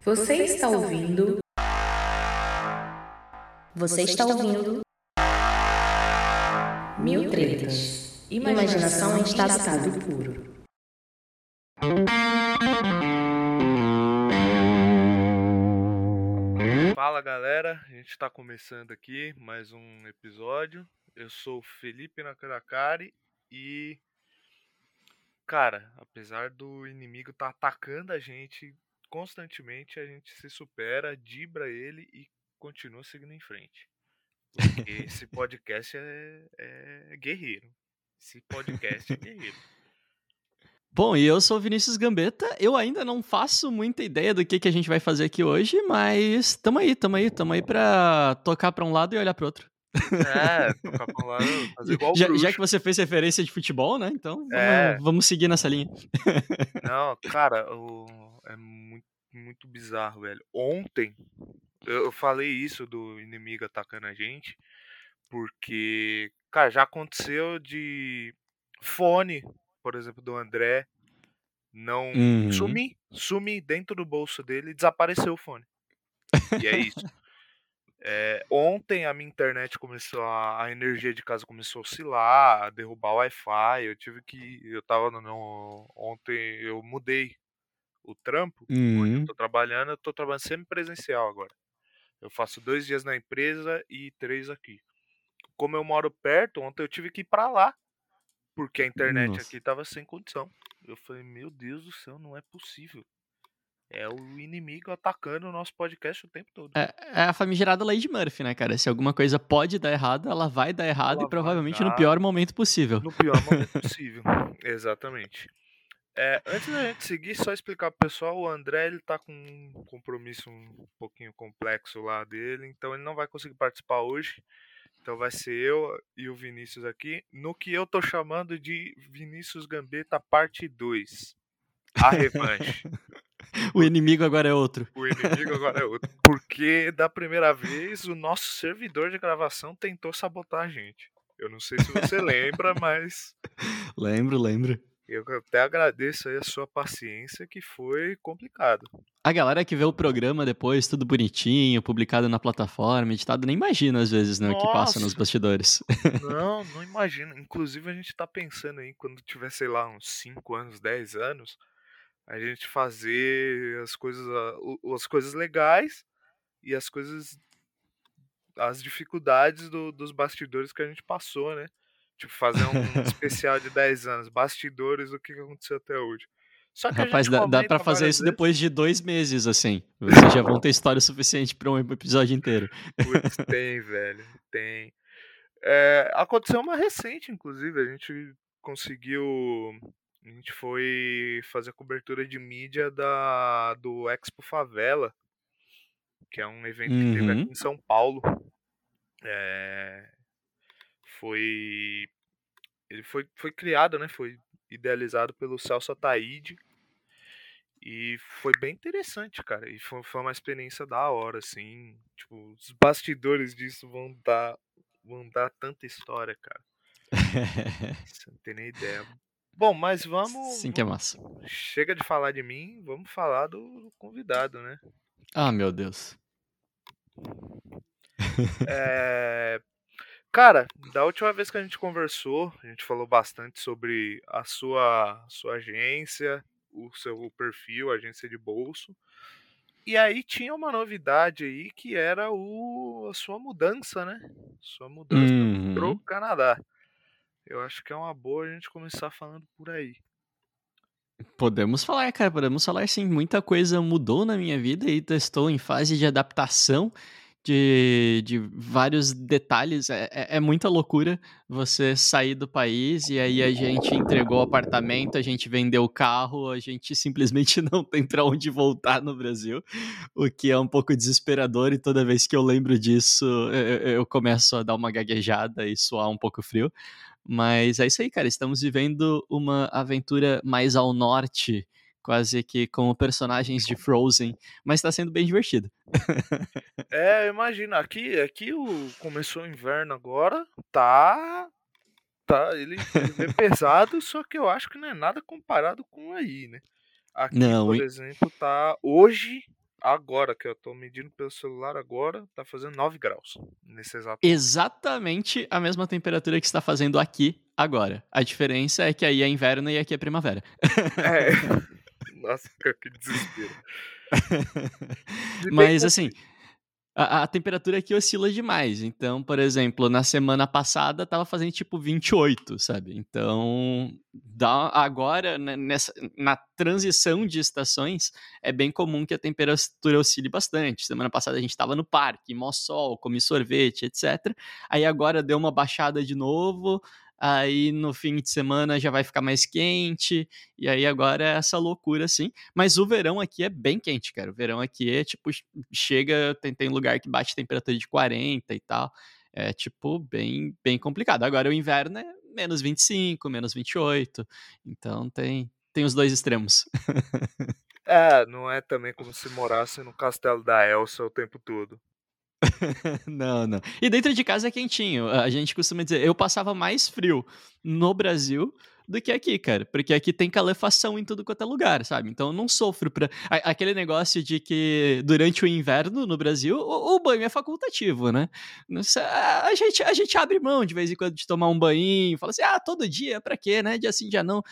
Você está ouvindo? Você está ouvindo? Mil tretas. Imaginação em estado puro. Fala galera, a gente está começando aqui mais um episódio. Eu sou o Felipe Nakaracari e. Cara, apesar do inimigo estar tá atacando a gente constantemente, a gente se supera, dibra ele e continua seguindo em frente. Porque esse podcast é, é guerreiro. Esse podcast é guerreiro. Bom, e eu sou o Vinícius Gambetta. Eu ainda não faço muita ideia do que, que a gente vai fazer aqui hoje, mas tamo aí, tamo aí, tamo aí pra tocar pra um lado e olhar pro outro. É, tocar pra um lado, fazer igual já, já que você fez referência de futebol, né? Então vamos, É. vamos seguir nessa linha. Não, cara, o- é muito, muito bizarro, velho. Ontem, eu, falei isso do inimigo atacando a gente, porque, cara, já aconteceu de fone, por exemplo, do André, não Uhum. sumir, sumir dentro do bolso dele e desapareceu o fone. E é isso. É, ontem a minha internet começou a, a energia de casa começou a oscilar, a derrubar o Wi-Fi. Eu tive que, eu tava no, no- ontem eu mudei o trampo onde Uhum. eu tô trabalhando, eu tô trabalhando semi-presencial agora. Eu faço dois dias na empresa e três aqui. Como eu moro perto, ontem eu tive que ir pra lá, porque a internet Nossa. aqui tava sem condição. Eu falei, meu Deus do céu, não é possível. É o inimigo atacando o nosso podcast o tempo todo. É, é a famigerada de Murphy, né, cara? Se alguma coisa pode dar errado, ela vai dar errado Ela e provavelmente no pior momento possível. No pior momento possível. Exatamente. É, antes da gente seguir, só explicar pro pessoal, o André ele tá com um compromisso um pouquinho complexo lá dele, então ele não vai conseguir participar hoje. Então vai ser eu e o Vinícius aqui, no que eu tô chamando de Vinícius Gambetta parte 2. A revanche. O inimigo agora é outro. O inimigo agora é outro. Porque da primeira vez o nosso servidor de gravação tentou sabotar a gente. Eu não sei se você lembra, mas Lembro, lembro. Eu até agradeço aí a sua paciência, que foi complicado. A galera que vê o programa depois, tudo bonitinho, publicado na plataforma, editado, nem imagina às vezes, né, o que passa nos bastidores. Não, não imagino. Inclusive, a gente tá pensando aí, quando tiver, sei lá, uns 5 anos, 10 anos, a gente fazer as coisas, as coisas legais e as coisas. as dificuldades do- dos bastidores que a gente passou, né? Tipo, fazer um especial de 10 anos, bastidores do que aconteceu até hoje. Só que Rapaz, dá, dá pra fazer isso vezes- depois de dois meses, assim. Vocês já vão ter história suficiente pra um episódio inteiro. Putz, tem, velho, tem. É, aconteceu uma recente, inclusive, a gente conseguiu. A gente foi fazer a cobertura de mídia da, do Expo Favela, que é um evento que teve Uhum. aqui em São Paulo. É, foi. Ele foi, foi criado, né? Foi idealizado pelo Celso Ataíde. E foi bem interessante, cara. E foi, foi uma experiência da hora, assim. Tipo, os bastidores disso vão dar, vão dar tanta história, cara. Você não tem nem ideia. Bom, mas vamos. Sim que é massa. Chega de falar de mim, vamos falar do convidado, né? Ah, meu Deus. É, Cara, da última vez que a gente conversou, a gente falou bastante sobre a sua, sua agência, o seu perfil, agência de bolso. E aí tinha uma novidade aí que era o, a sua mudança, né? Sua mudança Uhum. pro Canadá. Eu acho que é uma boa a gente começar falando por aí. Podemos falar, cara, podemos falar sim. Muita coisa mudou na minha vida e estou em fase de adaptação de, de vários detalhes. É, é- é muita loucura você sair do país e aí a gente entregou o apartamento, a gente vendeu o carro, a gente simplesmente não tem pra onde voltar no Brasil, o que é um pouco desesperador e toda vez que eu lembro disso eu- eu começo a dar uma gaguejada e suar um pouco frio. Mas é isso aí, cara. Estamos vivendo uma aventura mais ao norte, quase que como personagens de Frozen, mas tá sendo bem divertido. É, eu imagino. Aqui, aqui o, começou o inverno agora, tá. Tá, ele, ele é pesado, só que eu acho que não é nada comparado com aí, né? Aqui, Não, por exemplo, tá. Hoje agora que eu tô medindo pelo celular agora, tá fazendo 9 graus nesse exato. Exatamente a mesma temperatura que está fazendo aqui agora. A diferença é que aí é inverno e aqui é primavera. É. Nossa, que desespero. Mas assim, a, a, temperatura aqui oscila demais. Então, por exemplo, na semana passada tava fazendo tipo 28, sabe? Então, dá, agora, né, nessa, na transição de estações, é bem comum que a temperatura oscile bastante. Semana passada a gente tava no parque, mó sol, comi sorvete, etc. Aí agora deu uma baixada de novo, aí no fim de semana já vai ficar mais quente, e aí agora é essa loucura assim. Mas o verão aqui é bem quente, cara. O verão aqui é tipo, chega, tem, tem lugar que bate temperatura de 40 e tal. É tipo bem, bem complicado. Agora o inverno é menos 25, menos 28. Então tem, tem os dois extremos. é, não é também como se morasse no castelo da Elsa o tempo todo. não, não. E dentro de casa é quentinho. A gente costuma dizer, eu passava mais frio no Brasil do que aqui, cara. Porque aqui tem calefação em tudo quanto é lugar, sabe? Então eu não sofro pra. Aquele negócio de que durante o inverno no Brasil, o, o banho é facultativo, né? A gente, a gente abre mão de vez em quando de tomar um banho, fala assim, ah, todo dia, pra quê, né? Dia sim, dia não,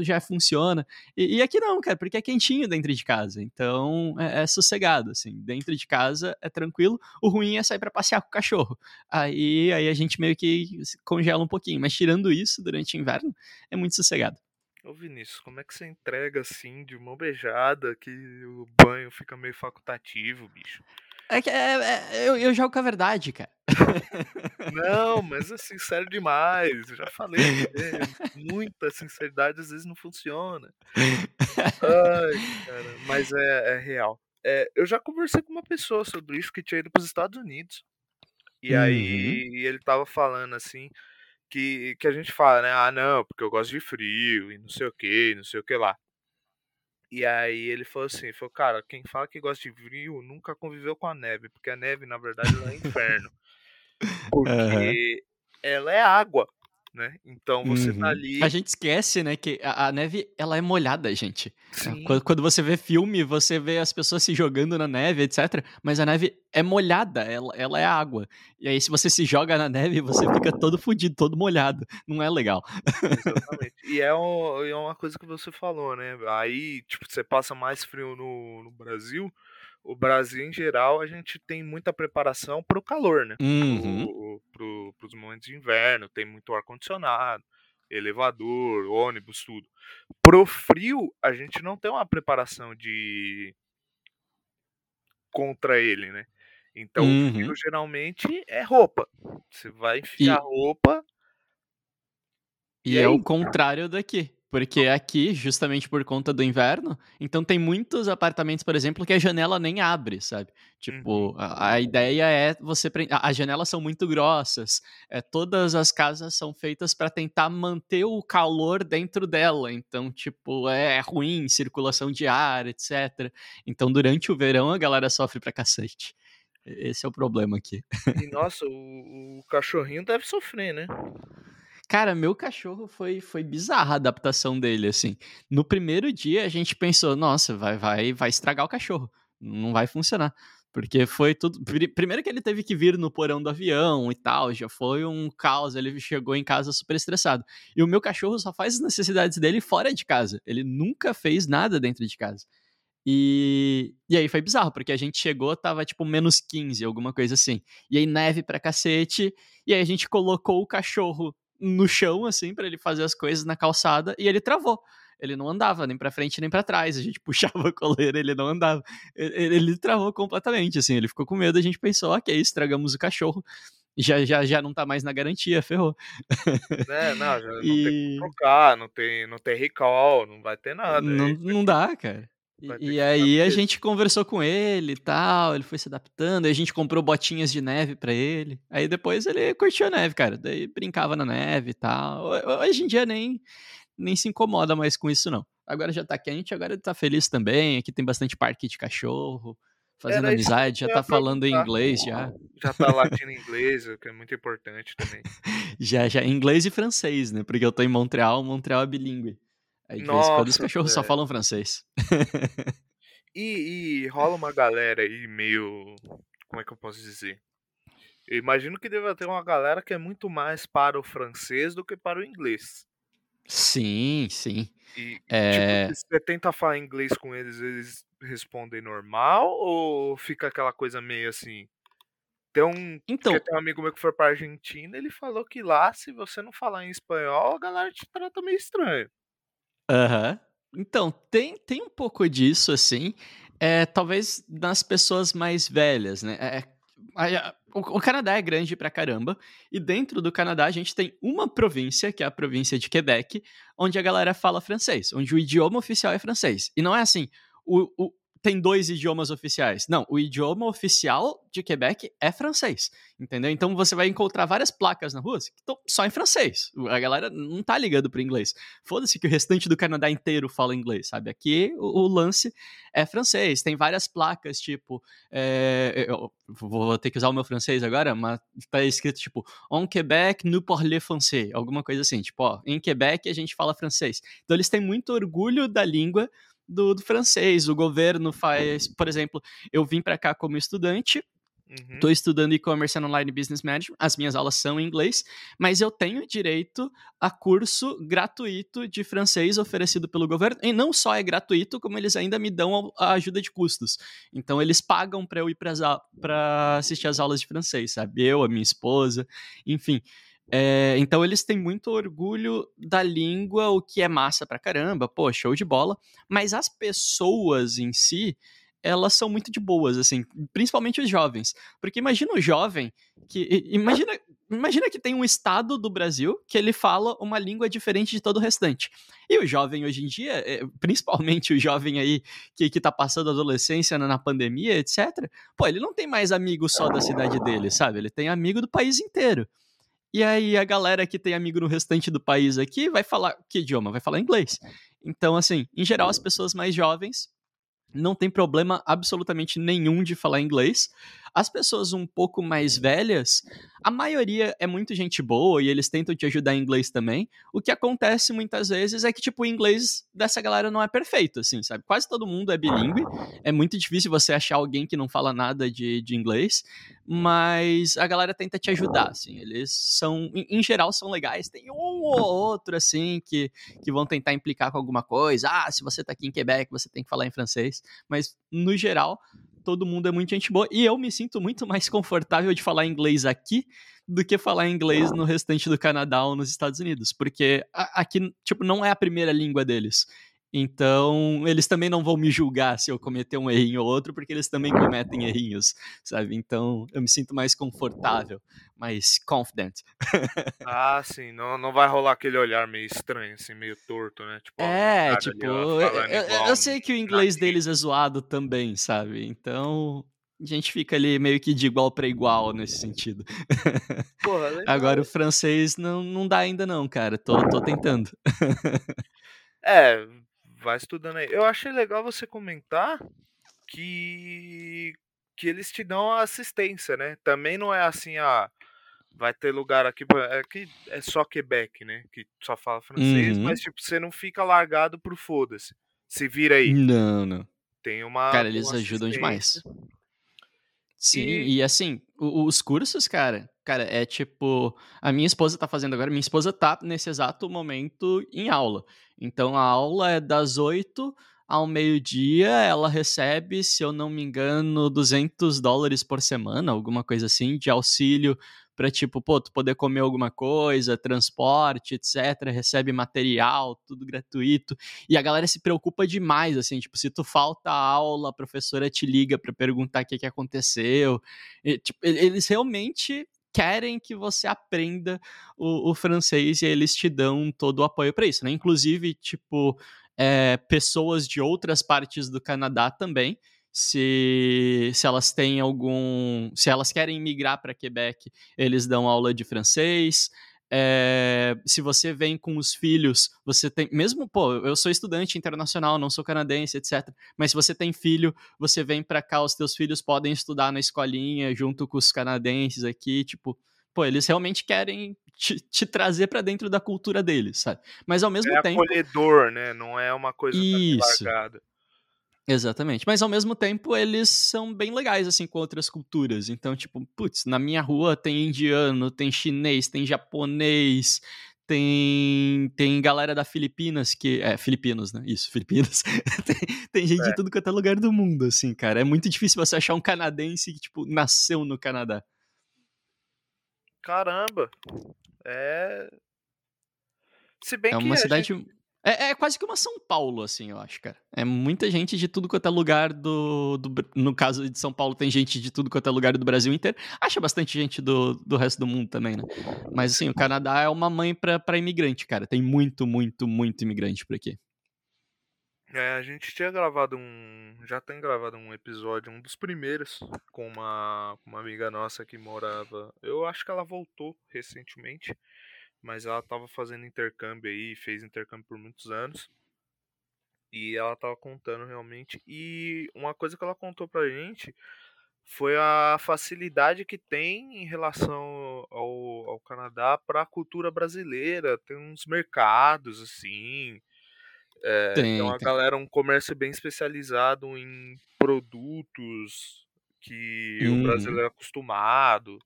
já funciona. E, e aqui não, cara, porque é quentinho dentro de casa. Então é, é sossegado, assim. Dentro de casa é tranquilo. O ruim é sair para passear com o cachorro. Aí, aí a gente meio que congela um pouquinho. Mas tirando isso, durante o inverno, é muito sossegado. Ô Vinícius, como é que você entrega assim, de mão beijada, que o banho fica meio facultativo, bicho? É que é, é, eu, eu jogo com a verdade, cara. Não, mas é sincero demais. Eu já falei, muita sinceridade às vezes não funciona. Ai, cara, mas é, é real. É, eu já conversei com uma pessoa sobre isso que tinha ido para os Estados Unidos. E uhum. aí ele tava falando assim que, que a gente fala, né? Ah, não, porque eu gosto de frio e não sei o que, não sei o que lá. E aí ele falou assim, falou, cara, quem fala que gosta de frio nunca conviveu com a neve, porque a neve, na verdade, é inferno. Porque uhum. ela é água né? Então você tá uhum. tá ali. A gente esquece, né, que a, a neve ela é molhada, gente. Quando, quando, você vê filme, você vê as pessoas se jogando na neve, etc. Mas a neve é molhada, ela, ela é água. E aí, se você se joga na neve, você fica todo fudido, todo molhado. Não é legal. Exatamente. e é, um, é uma coisa que você falou, né? Aí, tipo, você passa mais frio no, no Brasil o Brasil em geral a gente tem muita preparação para o calor, né? Uhum. Para os momentos de inverno, tem muito ar condicionado, elevador, ônibus, tudo. Pro frio a gente não tem uma preparação de contra ele, né? Então uhum. o frio uhum. geralmente é roupa. Você vai enfiar e... roupa. E, e é aí... o contrário daqui. Porque aqui, justamente por conta do inverno, então tem muitos apartamentos, por exemplo, que a janela nem abre, sabe? Tipo, uhum. a, a, ideia é você. As janelas são muito grossas, é, todas as casas são feitas para tentar manter o calor dentro dela. Então, tipo, é, é ruim, circulação de ar, etc. Então, durante o verão, a galera sofre pra cacete. Esse é o problema aqui. E nossa, o, o cachorrinho deve sofrer, né? Cara, meu cachorro foi, foi bizarra a adaptação dele, assim. No primeiro dia a gente pensou, nossa, vai, vai, vai estragar o cachorro. Não vai funcionar. Porque foi tudo. Primeiro que ele teve que vir no porão do avião e tal, já foi um caos. Ele chegou em casa super estressado. E o meu cachorro só faz as necessidades dele fora de casa. Ele nunca fez nada dentro de casa. E, e aí foi bizarro, porque a gente chegou, tava tipo menos 15, alguma coisa assim. E aí neve pra cacete. E aí a gente colocou o cachorro no chão, assim, para ele fazer as coisas na calçada, e ele travou. Ele não andava nem para frente nem para trás. A gente puxava a coleira, ele não andava. Ele, ele, travou completamente, assim. Ele ficou com medo. A gente pensou, ok, estragamos o cachorro. Já, já, já não tá mais na garantia, ferrou. É, não, já não e... tem que trocar, não tem, não tem recall, não vai ter nada. Não, não dá, cara. E, e aí a gente conversou com ele e tal, ele foi se adaptando, aí a gente comprou botinhas de neve para ele. Aí depois ele curtiu a neve, cara. Daí brincava na neve e tal. Hoje em dia nem, nem se incomoda mais com isso, não. Agora já tá quente, agora ele tá feliz também. Aqui tem bastante parque de cachorro, fazendo Era amizade, já tá falando inglês já. Já tá latindo inglês, o que é muito importante também. já, já, inglês e francês, né? Porque eu tô em Montreal, Montreal é bilíngue. Aí de Nossa, vez em quando os cachorros só falam francês. E, e rola uma galera aí meio. Como é que eu posso dizer? Eu imagino que deva ter uma galera que é muito mais para o francês do que para o inglês. Sim, sim. E, É... tipo, você tenta falar inglês com eles, eles respondem normal? Ou fica aquela coisa meio assim? Tem um, Então, tem um amigo meu que foi pra Argentina, ele falou que lá, se você não falar em espanhol, a galera te trata meio estranho. Aham. Então, tem, tem um pouco disso, assim. É, talvez nas pessoas mais velhas, né? É, a- a- o, o Canadá é grande pra caramba. E dentro do Canadá a gente tem uma província, que é a província de Quebec, onde a galera fala francês, onde o idioma oficial é francês. E não é assim, o, o- tem dois idiomas oficiais. Não, o idioma oficial de Quebec é francês, entendeu? Então você vai encontrar várias placas na rua que estão só em francês. A galera não tá ligando pro inglês. Foda-se que o restante do Canadá inteiro fala inglês, sabe? Aqui o, o lance é francês. Tem várias placas, tipo. é, eu vou ter que usar o meu francês agora, mas tá escrito tipo: En Québec, nous parlons français. Alguma coisa assim. Tipo, ó, em Quebec a gente fala francês. Então eles têm muito orgulho da língua. Do, do francês, o governo faz, por exemplo, eu vim para cá como estudante, Uhum. Estou estudando e-commerce and online business management. As minhas aulas são em inglês, mas eu tenho direito a curso gratuito de francês oferecido pelo governo. E não só é gratuito, como eles ainda me dão a ajuda de custos. Então eles pagam para eu ir para assistir as aulas de francês, sabe? Eu, a minha esposa, enfim. É, então eles têm muito orgulho da língua, o que é massa pra caramba, pô, show de bola. Mas as pessoas em si, elas são muito de boas, assim, principalmente os jovens. Porque imagina o jovem que. Imagina, imagina que tem um estado do Brasil que ele fala uma língua diferente de todo o restante. E o jovem hoje em dia, é, principalmente o jovem aí que, que tá passando a adolescência na, na pandemia, etc., pô, ele não tem mais amigo só da cidade dele, sabe? Ele tem amigo do país inteiro. E aí a galera que tem amigo no restante do país aqui vai falar que idioma? Vai falar inglês. Então, assim, em geral, as pessoas mais jovens não tem problema absolutamente nenhum de falar inglês. As pessoas um pouco mais velhas, a maioria é muito gente boa e eles tentam te ajudar em inglês também. O que acontece muitas vezes é que, tipo, o inglês dessa galera não é perfeito, assim, sabe? Quase todo mundo é bilíngue. É muito difícil você achar alguém que não fala nada de, de inglês. Mas a galera tenta te ajudar, assim. Eles são, em, geral, são legais. Tem um ou outro, assim, que, que vão tentar implicar com alguma coisa. Ah, se você tá aqui em Quebec, você tem que falar em francês. Mas, no geral, todo mundo é muito gente boa. E eu me sinto muito mais confortável de falar inglês aqui do que falar inglês no restante do Canadá ou nos Estados Unidos. Porque aqui, tipo, não é a primeira língua deles. Então, eles também não vão me julgar se eu cometer um errinho ou outro, porque eles também cometem errinhos, sabe? Então, eu me sinto mais confortável, mais confident. Ah, sim, não, não vai rolar aquele olhar meio estranho, assim, meio torto, né? Tipo, É, cara tipo, eu, eu- eu sei que o inglês deles é zoado também, sabe? Então, a gente fica ali meio que de igual para igual nesse sentido. Porra. Agora, o francês não, não dá ainda não, cara. Tô, tô tentando. É, vai estudando aí. Eu achei legal você comentar que que eles te dão a assistência, né? Também não é assim, ah, vai ter lugar aqui, pra- é que é só Quebec, né? Que só fala francês, Uhum. mas tipo, você não fica largado pro foda-se. Se vira aí. Não, não. Tem uma Cara, eles ajudam demais. Sim, E- e assim, os cursos, cara, cara, é tipo, a minha esposa tá fazendo agora, minha esposa tá nesse exato momento em aula. Então a aula é das 8 ao meio-dia, ela recebe, se eu não me engano, 200 dólares por semana, alguma coisa assim, de auxílio pra tipo, pô, tu poder comer alguma coisa, transporte, etc, recebe material, tudo gratuito. E a galera se preocupa demais, assim, tipo, se tu falta aula, a professora te liga pra perguntar o que, que aconteceu. E, tipo, eles realmente querem que você aprenda o, o francês e eles te dão todo o apoio pra isso, né? Inclusive, tipo, é, pessoas de outras partes do Canadá também. Se, se elas têm algum. Se elas querem migrar para Quebec, eles dão aula de francês. É, se você vem com os filhos, você tem. Mesmo, pô, eu sou estudante internacional, não sou canadense, etc. Mas se você tem filho, você vem pra cá, os teus filhos podem estudar na escolinha junto com os canadenses aqui, tipo. Pô, eles realmente querem te, te trazer pra dentro da cultura deles, sabe? Mas ao mesmo É tempo. acolhedor, né? Não é uma coisa Isso. largada. Exatamente. Mas ao mesmo tempo eles são bem legais, assim, com outras culturas. Então, tipo, putz, na minha rua tem indiano, tem chinês, tem japonês, tem, tem galera da Filipinas que. É, Filipinos, né? Isso, Filipinas. tem, tem, gente é. de tudo quanto é lugar do mundo, assim, cara. É muito difícil você achar um canadense que, tipo, nasceu no Canadá. Caramba! É. Se bem é que uma cidade. Gente... É, é, quase que uma São Paulo, assim, eu acho, cara. É muita gente de tudo quanto é lugar do, do, No caso de São Paulo, tem gente de tudo quanto é lugar do Brasil inteiro. Acha bastante gente do, do resto do mundo também, né? Mas, assim, o Canadá é uma mãe pra imigrante, cara. Tem muito, muito, muito imigrante por aqui. É, a gente tinha gravado um. Já tem gravado um episódio, um dos primeiros, com uma, uma amiga nossa que morava. Eu acho que ela voltou recentemente mas ela estava fazendo intercâmbio aí, fez intercâmbio por muitos anos. E ela estava contando realmente. E uma coisa que ela contou pra gente foi a facilidade que tem em relação ao, ao Canadá para a cultura brasileira. Tem uns mercados assim. É, tem, então a tem. galera, um comércio bem especializado em produtos que o uhum. brasileiro é acostumado.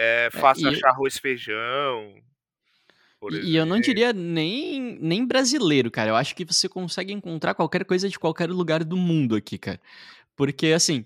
É fácil é, achar arroz feijão. E eu não diria nem, nem brasileiro, cara. Eu acho que você consegue encontrar qualquer coisa de qualquer lugar do mundo aqui, cara. Porque, assim,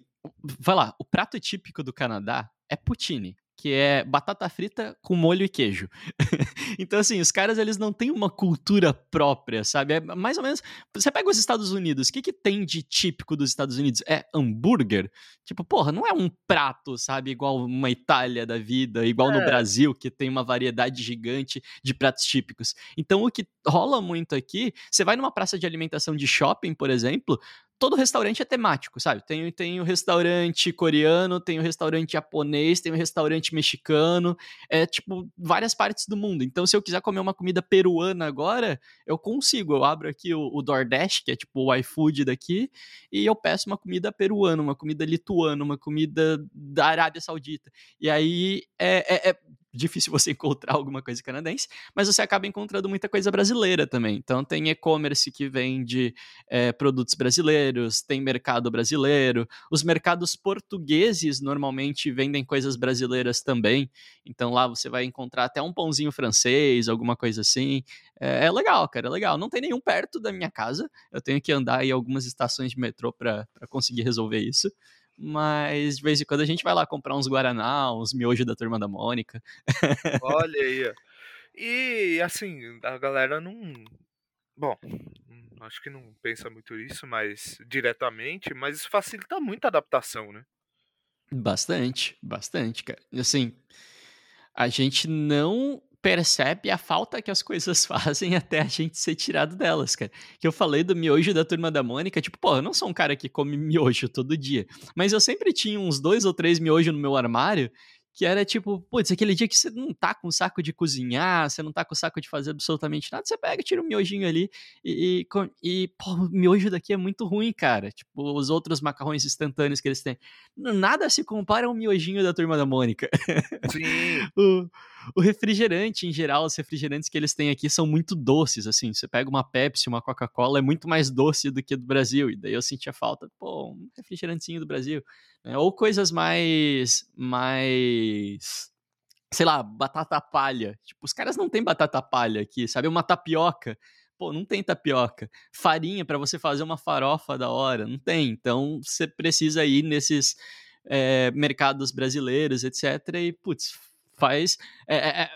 vai lá, o prato típico do Canadá é poutine que é batata frita com molho e queijo. então, assim, os caras, eles não têm uma cultura própria, sabe? É mais ou menos... Você pega os Estados Unidos, o que que tem de típico dos Estados Unidos? É hambúrguer? Tipo, porra, não é um prato, sabe? Igual uma Itália da vida, igual é. no Brasil, que tem uma variedade gigante de pratos típicos. Então, o que rola muito aqui, você vai numa praça de alimentação de shopping, por exemplo, todo restaurante é temático, sabe? Tem, tem o restaurante coreano, tem o restaurante japonês, tem o restaurante mexicano, é tipo várias partes do mundo. Então, se eu quiser comer uma comida peruana agora, eu consigo. Eu abro aqui o, o DoorDash, que é tipo o iFood daqui, e eu peço uma comida peruana, uma comida lituana, uma comida da Arábia Saudita. E aí é, é, é difícil você encontrar alguma coisa canadense, mas você acaba encontrando muita coisa brasileira também. Então tem e-commerce que vende é, produtos brasileiros, tem mercado brasileiro, os mercados portugueses normalmente vendem coisas brasileiras também. Então lá você vai encontrar até um pãozinho francês, alguma coisa assim. É, é legal, cara, é legal. Não tem nenhum perto da minha casa. Eu tenho que andar em algumas estações de metrô para conseguir resolver isso mas de vez em quando a gente vai lá comprar uns Guaraná, uns miojos da Turma da Mônica. Olha aí, E assim, a galera não. Bom, acho que não pensa muito isso, mas diretamente, mas isso facilita muito a adaptação, né? Bastante, bastante, cara. Assim, a gente não percebe a falta que as coisas fazem até a gente ser tirado delas, cara. Que eu falei do miojo da turma da Mônica, tipo, pô, eu não sou um cara que come miojo todo dia, mas eu sempre tinha uns dois ou três miojos no meu armário que era tipo, putz, aquele dia que você não tá com saco de cozinhar, você não tá com saco de fazer absolutamente nada, você pega, tira um miojinho ali e, e, e pô, o miojo daqui é muito ruim, cara. Tipo, os outros macarrões instantâneos que eles têm. Nada se compara ao miojinho da Turma da Mônica. Sim. o, o refrigerante, em geral, os refrigerantes que eles têm aqui são muito doces, assim. Você pega uma Pepsi, uma Coca-Cola, é muito mais doce do que do Brasil. E daí eu sentia falta, pô, um refrigerantezinho do Brasil. Né? Ou coisas mais. mais. Sei lá, batata palha. Tipo, os caras não têm batata palha aqui, sabe? Uma tapioca. Pô, não tem tapioca. Farinha para você fazer uma farofa da hora. Não tem. Então, você precisa ir nesses é, mercados brasileiros, etc. E, putz, faz. É, é, é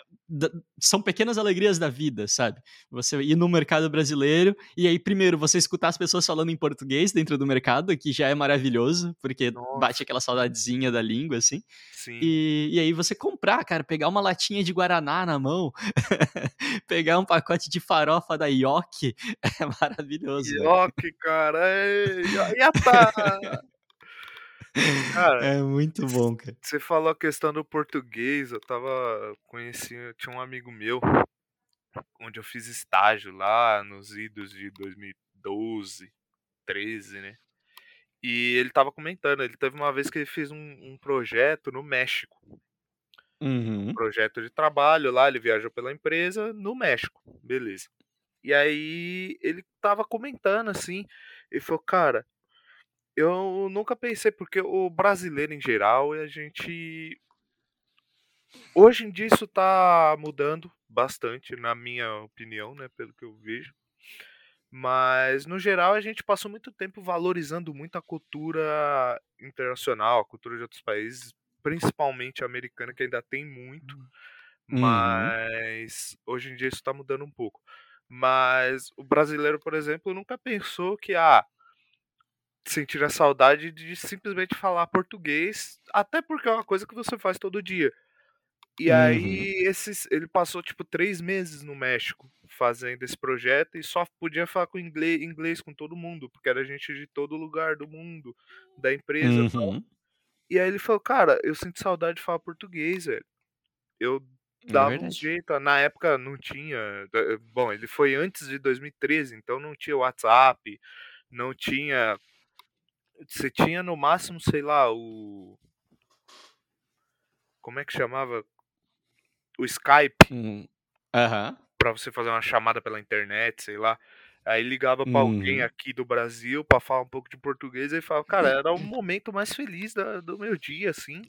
são pequenas alegrias da vida, sabe? Você ir no mercado brasileiro e aí, primeiro, você escutar as pessoas falando em português dentro do mercado, que já é maravilhoso, porque Nossa. bate aquela saudadezinha da língua, assim. Sim. E, e aí você comprar, cara, pegar uma latinha de Guaraná na mão, pegar um pacote de farofa da Yoki, é maravilhoso. Yoki, cara. Yata! Cara, é muito bom, cara. Você falou a questão do português, eu tava conhecendo, tinha um amigo meu onde eu fiz estágio lá nos idos de 2012, 13, né? E ele tava comentando, ele teve uma vez que ele fez um, um projeto no México. Uhum. Um projeto de trabalho lá, ele viajou pela empresa no México, beleza. E aí ele tava comentando assim, ele falou, cara, Eu nunca pensei, porque o brasileiro em geral, a gente. Hoje em dia isso tá mudando bastante, na minha opinião, né? Pelo que eu vejo. Mas, no geral, a gente passou muito tempo valorizando muito a cultura internacional, a cultura de outros países, principalmente a americana, que ainda tem muito. Uhum. Mas hoje em dia isso tá mudando um pouco. Mas o brasileiro, por exemplo, nunca pensou que, ah, sentir a saudade de simplesmente falar português, até porque é uma coisa que você faz todo dia. E Uhum. aí, esses, ele passou tipo três meses no México fazendo esse projeto e só podia falar com inglês, inglês com todo mundo, porque era gente de todo lugar do mundo, da empresa e. Uhum. E aí ele falou, cara, eu sinto saudade de falar português, velho. Eu É dava um verdade. jeito, na época não tinha. Bom, ele foi antes de 2013, então não tinha WhatsApp, não tinha. Você tinha no máximo, sei lá, o. Como é que chamava? O Skype, Hum. Aham. pra você fazer uma chamada pela internet, sei lá. Aí ligava pra alguém Uhum. aqui do Brasil pra falar um pouco de português e falava, cara, era o momento mais feliz da- do meu dia, assim.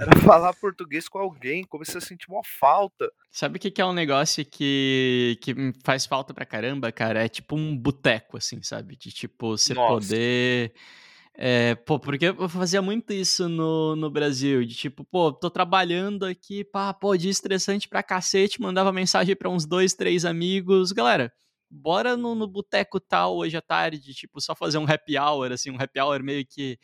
Era falar português com alguém, comecei a sentir uma falta. Sabe o que, que é um negócio que, que faz falta pra caramba, cara? É tipo um boteco, assim, sabe? De tipo, você Nossa. poder. É, pô, porque eu fazia muito isso no, no Brasil, de tipo, pô, tô trabalhando aqui, pá, pô, dia estressante pra cacete, mandava mensagem pra uns dois, três amigos, galera, bora no, no boteco tal hoje à tarde, tipo, só fazer um happy hour, assim, um happy hour meio que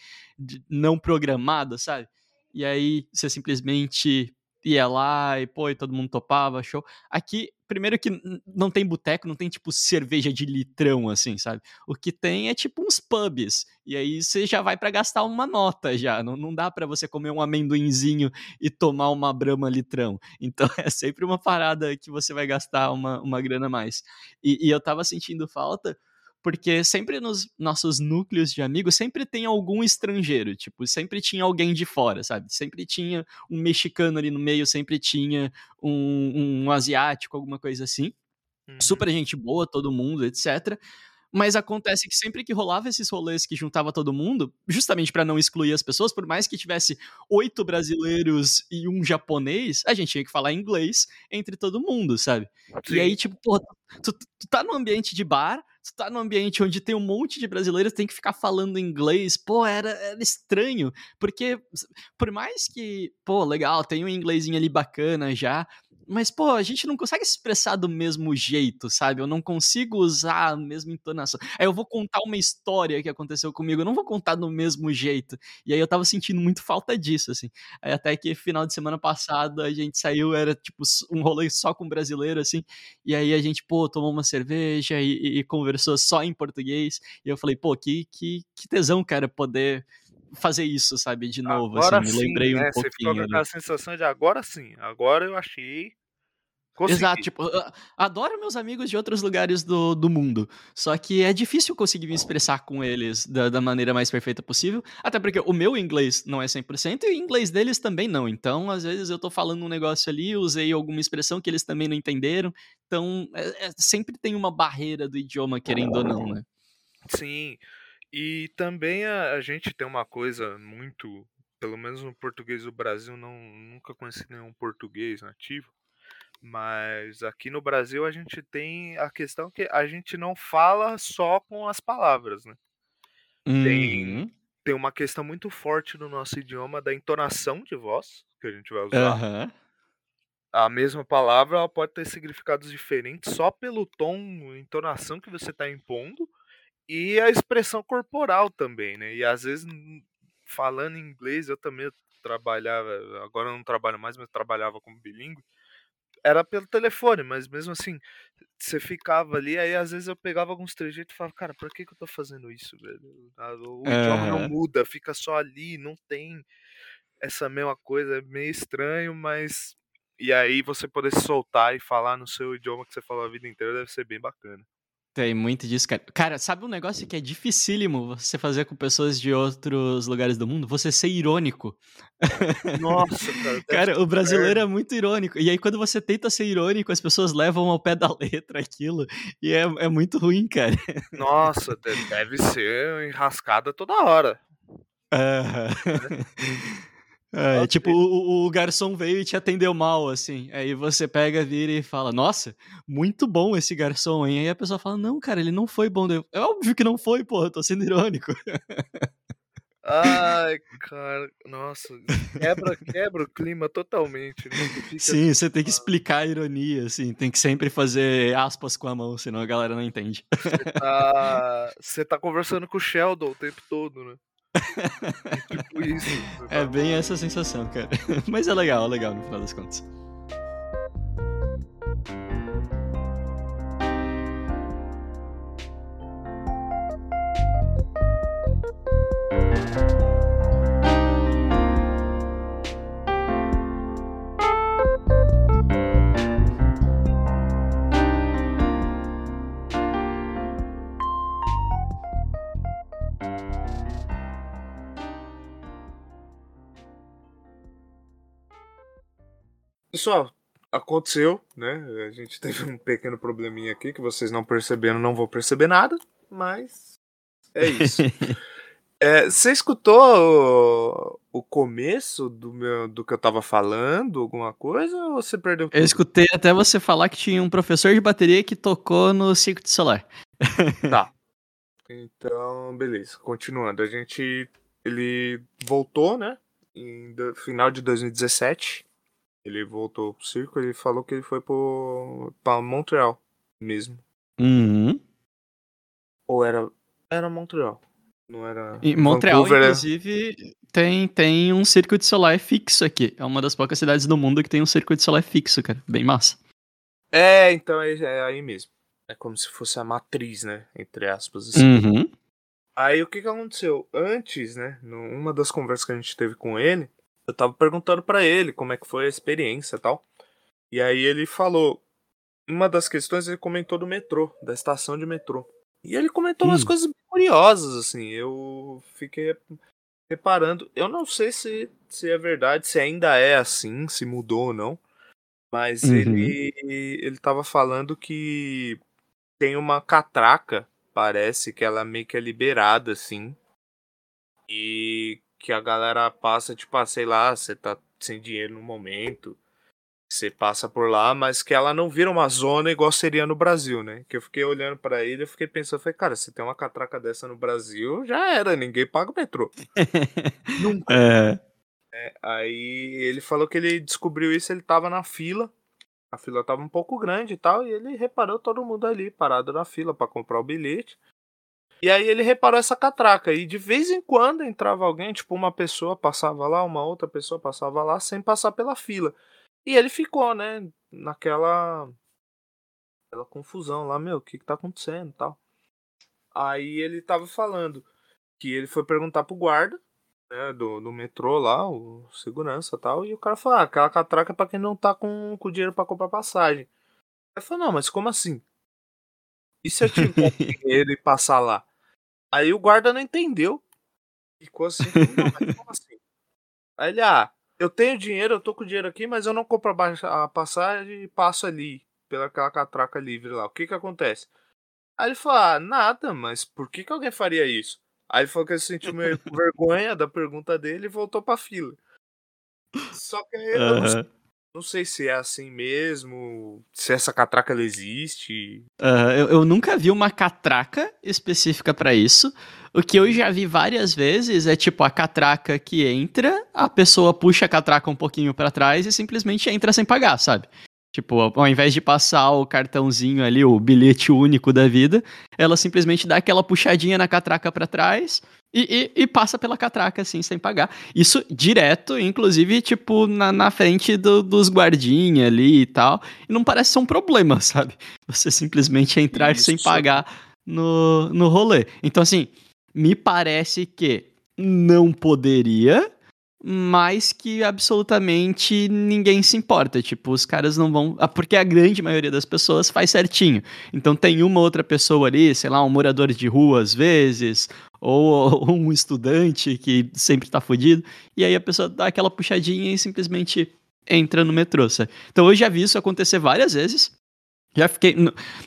não programado, sabe? E aí você simplesmente ia lá e, pô, e todo mundo topava, show. Aqui, primeiro que não tem boteco, não tem, tipo, cerveja de litrão, assim, sabe? O que tem é, tipo, uns pubs. E aí você já vai pra gastar uma nota já. Não, não dá pra você comer um amendoinzinho e tomar uma brama litrão. Então é sempre uma parada que você vai gastar uma, uma grana a mais. E, e eu tava sentindo falta porque sempre nos nossos núcleos de amigos sempre tem algum estrangeiro, tipo, sempre tinha alguém de fora, sabe? Sempre tinha um mexicano ali no meio, sempre tinha um, um asiático, alguma coisa assim. Uhum. Super gente boa, todo mundo, etc. Mas acontece que sempre que rolava esses rolês que juntava todo mundo, justamente pra não excluir as pessoas, por mais que tivesse oito brasileiros e um japonês, a gente tinha que falar inglês entre todo mundo, sabe? E aí, Sim. tipo, porra, tu, tu- tu tá num ambiente de bar, tu tá num ambiente onde tem um monte de brasileiros, tem que ficar falando inglês, pô, era, era estranho, porque por mais que, pô, legal, tem um inglesinho ali bacana já, mas, pô, a gente não consegue se expressar do mesmo jeito, sabe? Eu não consigo usar a mesma entonação. Aí eu vou contar uma história que aconteceu comigo, eu não vou contar do mesmo jeito. E aí eu tava sentindo muito falta disso, assim. Aí até que final de semana passado a gente saiu, era tipo um rolê só com brasileiro, assim. E aí a gente, pô, tomou uma cerveja e, e- e conversou só em português. E eu falei, pô, que, que, que tesão, cara, poder fazer isso, sabe, de novo, Agora assim. Me sim, lembrei um né? Você ficou pouquinho com aquela sensação de agora sim, agora eu achei. Exato, Consegui. tipo, eu adoro meus amigos de outros lugares do, do mundo. Só que é difícil conseguir me expressar com eles da, da maneira mais perfeita possível. Até porque o meu inglês não é 100% e o inglês deles também não. Então, às vezes eu tô falando um negócio ali, usei alguma expressão que eles também não entenderam. Então, é- é- sempre tem uma barreira do idioma, querendo ou não, né? Sim. E também a, a gente tem uma coisa muito. Pelo menos no português do Brasil, não, nunca conheci nenhum português nativo. Mas aqui no Brasil a gente tem a questão que a gente não fala só com as palavras, né? Tem, Uhum. tem uma questão muito forte no nosso idioma da entonação de voz que a gente vai usar. Aham. A mesma palavra pode ter significados diferentes só pelo tom, entonação que você está impondo e a expressão corporal também, né? E às vezes n- falando em inglês, eu também trabalhava, agora eu não trabalho mais, mas trabalhava como bilíngue. Era pelo telefone, mas mesmo assim, você ficava ali, aí às vezes eu pegava alguns trejeitos e falava, cara, por que, que eu tô fazendo isso, velho? Ah, O idioma não muda, fica só ali, não tem essa mesma coisa, é meio estranho, mas. E aí você poder se soltar e falar no seu idioma que você falou a vida inteira deve ser bem bacana. Tem muito disso, cara. Cara, sabe um negócio que é dificílimo você fazer com pessoas de outros lugares do mundo? Você ser irônico. Nossa, cara. Cara, o brasileiro é muito irônico. E aí, quando você tenta ser irônico, as pessoas levam ao pé da letra aquilo. E é, é muito ruim, cara. Nossa, deve ser enrascada toda hora. Uhum. É, okay. Tipo, o, o, garçom veio e te atendeu mal, assim. Aí você pega, vira e fala, nossa, muito bom esse garçom, hein? Aí a pessoa fala, não, cara, ele não foi bom. É óbvio que não foi, porra, tô sendo irônico. Ai, cara, nossa, quebra, quebra o clima totalmente. Né? Sim, você tem que explicar a ironia, assim, tem que sempre fazer aspas com a mão, senão a galera não entende. Você tá, você tá conversando com o Sheldon o tempo todo, né? É tipo isso. É bem essa sensação, cara. Mas é legal, é legal no final das contas. Pessoal, aconteceu, né? A gente teve um pequeno probleminha aqui que vocês não perceberam, não vou perceber nada, mas é isso. é, você escutou o, o, começo do, meu, do que eu tava falando, alguma coisa, ou você perdeu tudo? Eu escutei até você falar que tinha um professor de bateria que tocou no circuito solar. tá. Então, beleza. Continuando, a gente. Ele voltou, né? Em final de 2017 ele voltou pro circo, ele falou que ele foi pro, pra Montreal mesmo. Uhum. Ou era. Era Montreal. Não era. E Montreal, Vancouver, é inclusive, tem, tem um circuito solar fixo aqui. É uma das poucas cidades do mundo que tem um circuito solar fixo, cara. Bem massa. É, então é, é aí mesmo. É como se fosse a matriz, né? Entre aspas. Assim. Uhum. Aí o que, que aconteceu? Antes, né? Numa das conversas que a gente teve com ele, eu tava perguntando para ele como é que foi a experiência e tal. E aí ele falou. Uma das questões ele comentou do metrô, da estação de metrô. E ele comentou hum. umas coisas curiosas, assim. Eu fiquei reparando. Eu não sei se, se é verdade, se ainda é assim, se mudou ou não. Mas uhum. ele, ele tava falando que tem uma catraca, parece, que ela meio que é liberada, assim. E que a galera passa, tipo, ah, sei lá, você tá sem dinheiro no momento, você passa por lá, mas que ela não vira uma zona igual seria no Brasil, né? Que eu fiquei olhando para ele, eu fiquei pensando, falei, cara, se tem uma catraca dessa no Brasil, já era, ninguém paga o metrô. Nunca. É. É, aí ele falou que ele descobriu isso, ele tava na fila, a fila tava um pouco grande e tal, e ele reparou todo mundo ali parado na fila para comprar o bilhete. E aí ele reparou essa catraca. E de vez em quando entrava alguém, tipo, uma pessoa passava lá, uma outra pessoa passava lá, sem passar pela fila. E ele ficou, né, naquela. aquela confusão lá, meu, o que, que tá acontecendo tal. Aí ele tava falando que ele foi perguntar pro guarda, né, do, do metrô lá, o segurança tal, e o cara falou, ah, aquela catraca é pra quem não tá com, com dinheiro para comprar passagem. Ele falou, não, mas como assim? E se eu tiver dinheiro e passar lá? Aí o guarda não entendeu. Ficou assim, não, mas como assim? Aí ele, ah, eu tenho dinheiro, eu tô com dinheiro aqui, mas eu não compro a passagem e passo ali, pelaquela catraca livre lá. O que que acontece? Aí ele falou, ah, nada, mas por que que alguém faria isso? Aí ele falou que ele sentiu meio vergonha da pergunta dele e voltou pra fila. Só que aí, uhum. não, não, sei se é assim mesmo, se essa catraca ela existe. Uh, eu, eu, nunca vi uma catraca específica para isso. O que eu já vi várias vezes é tipo a catraca que entra, a pessoa puxa a catraca um pouquinho para trás e simplesmente entra sem pagar, sabe? Tipo, ao invés de passar o cartãozinho ali, o bilhete único da vida, ela simplesmente dá aquela puxadinha na catraca para trás e, e, e, passa pela catraca, assim, sem pagar. Isso direto, inclusive, tipo, na, na frente do, dos guardinhas ali e tal. E não parece ser um problema, sabe? Você simplesmente entrar Isso. sem pagar no, no rolê. Então, assim, me parece que não poderia, mas que absolutamente ninguém se importa. Tipo, os caras não vão. Ah, porque a grande maioria das pessoas faz certinho. Então tem uma outra pessoa ali, sei lá, um morador de rua às vezes, ou, ou um estudante que sempre tá fudido, e aí a pessoa dá aquela puxadinha e simplesmente entra no metrô. Sabe? Então eu já vi isso acontecer várias vezes. Já fiquei.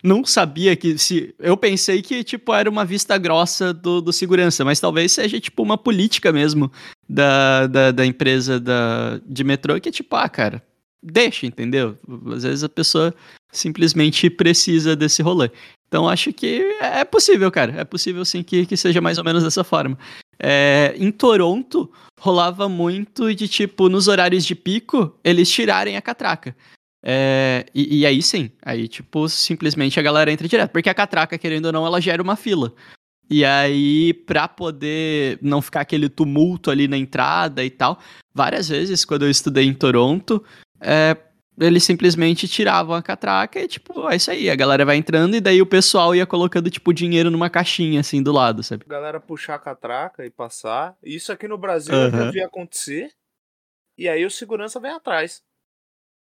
Não sabia que se. Eu pensei que, tipo, era uma vista grossa do, do segurança, mas talvez seja, tipo, uma política mesmo da, da, da empresa da, de metrô que, tipo, ah, cara, deixa, entendeu? Às vezes a pessoa simplesmente precisa desse rolê. Então acho que é possível, cara. É possível sim que, que seja mais ou menos dessa forma. É, em Toronto, rolava muito de, tipo, nos horários de pico, eles tirarem a catraca. É, e, e, aí sim, aí tipo, simplesmente a galera entra direto, porque a catraca, querendo ou não, ela gera uma fila. E aí, pra poder não ficar aquele tumulto ali na entrada e tal, várias vezes, quando eu estudei em Toronto, é, eles simplesmente tiravam a catraca e, tipo, é isso aí, a galera vai entrando e daí o pessoal ia colocando, tipo, dinheiro numa caixinha, assim, do lado, sabe? A galera puxar a catraca e passar. Isso aqui no Brasil uhum. eu vi acontecer. E aí o segurança vem atrás.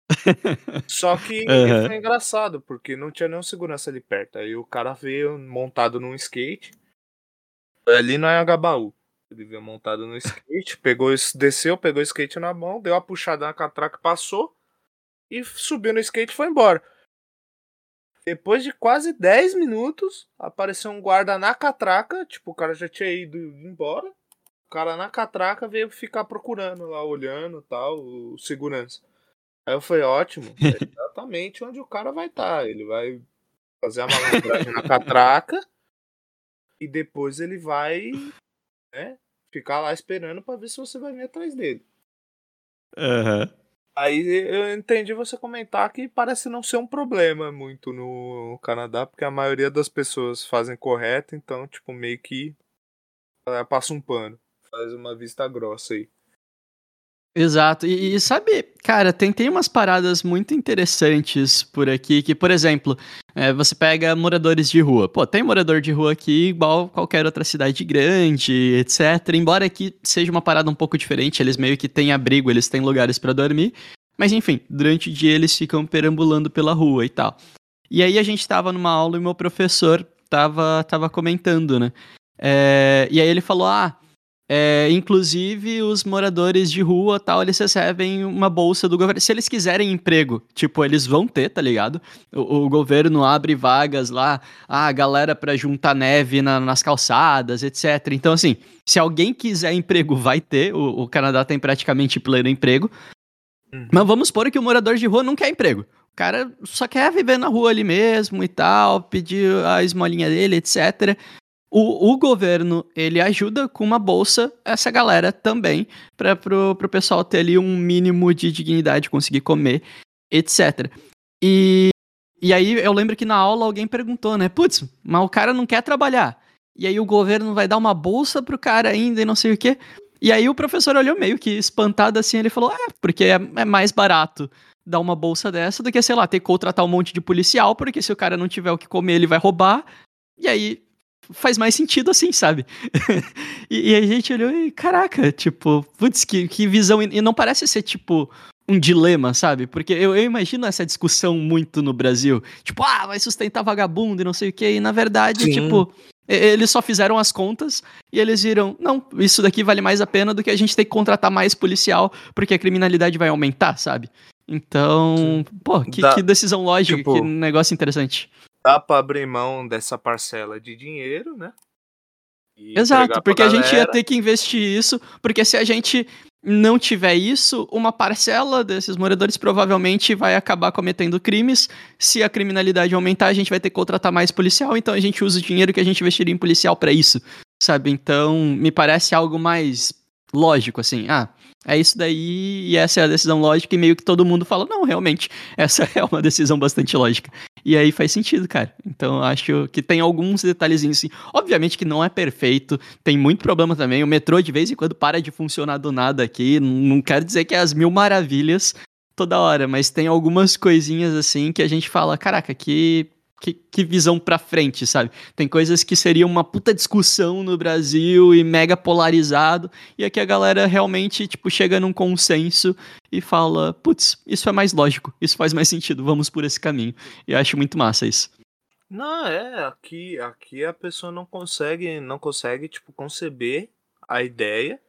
Só que uhum. foi engraçado, porque não tinha nenhum segurança ali perto. Aí o cara veio montado num skate. Ali no Anhangabaú. Ele veio montado no skate, pegou, desceu, pegou o skate na mão, deu uma puxada na catraca, passou e subiu no skate e foi embora. Depois de quase 10 minutos, apareceu um guarda na catraca, tipo, o cara já tinha ido embora. O cara na catraca veio ficar procurando lá, olhando tal, o segurança. Aí foi ótimo. É exatamente onde o cara vai estar. Tá. Ele vai fazer a malandragem na catraca e depois ele vai né, ficar lá esperando para ver se você vai vir atrás dele. Uhum. Aí eu entendi você comentar que parece não ser um problema muito no Canadá, porque a maioria das pessoas fazem correto, então, tipo, meio que passa um pano, faz uma vista grossa aí. Exato. E, e, sabe, cara, tem, tem umas paradas muito interessantes por aqui, que, por exemplo, é, você pega moradores de rua. Pô, tem morador de rua aqui igual qualquer outra cidade grande, etc. Embora aqui seja uma parada um pouco diferente, eles meio que têm abrigo, eles têm lugares para dormir. Mas enfim, durante o dia eles ficam perambulando pela rua e tal. E aí a gente tava numa aula e meu professor tava, tava comentando, né? É, e aí ele falou: ah é, inclusive, os moradores de rua tal, eles recebem uma bolsa do governo. Se eles quiserem emprego, tipo, eles vão ter, tá ligado? O, o governo abre vagas lá, a galera para juntar neve na, nas calçadas, etc. Então, assim, se alguém quiser emprego, vai ter. O, o Canadá tem praticamente pleno emprego. Uhum. Mas vamos supor que o morador de rua não quer emprego. O cara só quer viver na rua ali mesmo e tal, pedir a esmolinha dele, etc. O, o, governo, ele ajuda com uma bolsa essa galera também, para pro, pro pessoal ter ali um mínimo de dignidade, conseguir comer, etc. E, e aí eu lembro que na aula alguém perguntou, né? Putz, mas o cara não quer trabalhar. E aí o governo vai dar uma bolsa pro cara ainda e não sei o quê. E aí o professor olhou meio que espantado assim, ele falou, é, porque é, é mais barato dar uma bolsa dessa do que, sei lá, ter que contratar um monte de policial, porque se o cara não tiver o que comer, ele vai roubar. E aí faz mais sentido assim, sabe? e, e, a gente olhou e, caraca, tipo, putz, que, que visão. E não parece ser, tipo, um dilema, sabe? Porque eu, eu imagino essa discussão muito no Brasil. Tipo, ah, vai sustentar vagabundo e não sei o quê. E na verdade, Sim. tipo, eles só fizeram as contas e eles viram, não, isso daqui vale mais a pena do que a gente ter que contratar mais policial, porque a criminalidade vai aumentar, sabe? Então, pô, que, da, que decisão lógica, tipo, que negócio interessante dá para abrir mão dessa parcela de dinheiro, né? Exato, porque a gente ia ter que investir isso, porque se a gente não tiver isso, uma parcela desses moradores provavelmente vai acabar cometendo crimes. Se a criminalidade aumentar, a gente vai ter que contratar mais policial, então a gente usa o dinheiro que a gente investiria em policial para isso, sabe? Então, me parece algo mais lógico, assim. Ah, é isso daí e essa é a decisão lógica e meio que todo mundo fala, não, realmente, essa é uma decisão bastante lógica. E aí faz sentido, cara. Então acho que tem alguns detalhezinhos assim. Obviamente que não é perfeito, tem muito problema também. O metrô de vez em quando para de funcionar do nada aqui. Não quero dizer que é as mil maravilhas toda hora, mas tem algumas coisinhas assim que a gente fala, caraca, que que, que, visão pra frente, sabe? Tem coisas que seriam uma puta discussão no Brasil e mega polarizado, e aqui a galera realmente, tipo, chega num consenso e fala, putz, isso é mais lógico, isso faz mais sentido, vamos por esse caminho. E eu acho muito massa isso. Não, é, aqui, aqui a pessoa não consegue, não consegue, tipo, conceber a ideia.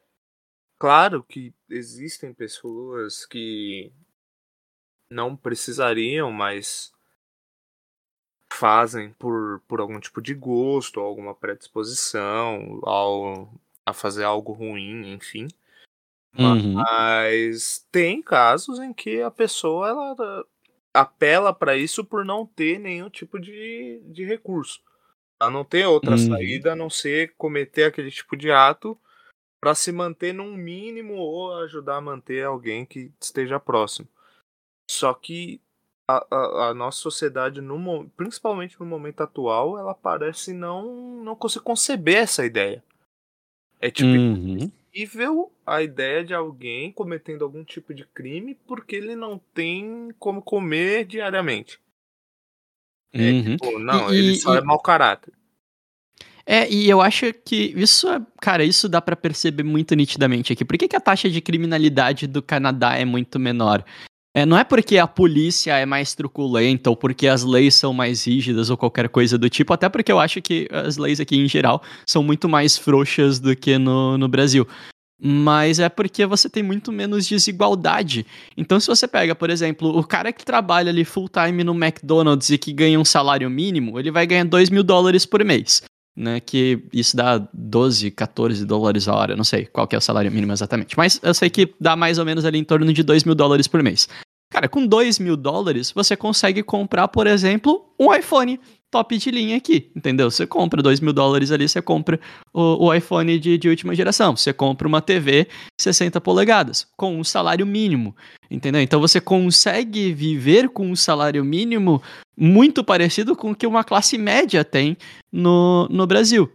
Claro que existem pessoas que não precisariam, mas fazem por, por algum tipo de gosto, alguma predisposição ao, a fazer algo ruim, enfim. Uhum. Mas tem casos em que a pessoa ela apela para isso por não ter nenhum tipo de, de recurso. Ela não tem outra uhum. saída a não ser cometer aquele tipo de ato para se manter num mínimo ou ajudar a manter alguém que esteja próximo. Só que a, a, a, nossa sociedade, no, principalmente no momento atual, ela parece não, não conseguir conceber essa ideia. É tipo uhum. impossível a ideia de alguém cometendo algum tipo de crime porque ele não tem como comer diariamente. É uhum. tipo, não, e, ele só é e... é mau caráter. É, e eu acho que isso é, cara, isso dá para perceber muito nitidamente aqui. Por que, que a taxa de criminalidade do Canadá é muito menor? É, não é porque a polícia é mais truculenta ou porque as leis são mais rígidas ou qualquer coisa do tipo, até porque eu acho que as leis aqui em geral são muito mais frouxas do que no, no Brasil. Mas é porque você tem muito menos desigualdade. Então, se você pega, por exemplo, o cara que trabalha ali full time no McDonald's e que ganha um salário mínimo, ele vai ganhar 2 mil dólares por mês. Né, que isso dá 12, 14 dólares a hora, não sei qual que é o salário mínimo exatamente, mas eu sei que dá mais ou menos ali em torno de 2 mil dólares por mês. Cara, com 2 mil dólares, você consegue comprar, por exemplo, um iPhone top de linha aqui, entendeu? Você compra 2 mil dólares ali, você compra o, o iPhone de, de, última geração, você compra uma TV 60 polegadas, com um salário mínimo, entendeu? Então você consegue viver com um salário mínimo muito parecido com o que uma classe média tem no, no Brasil.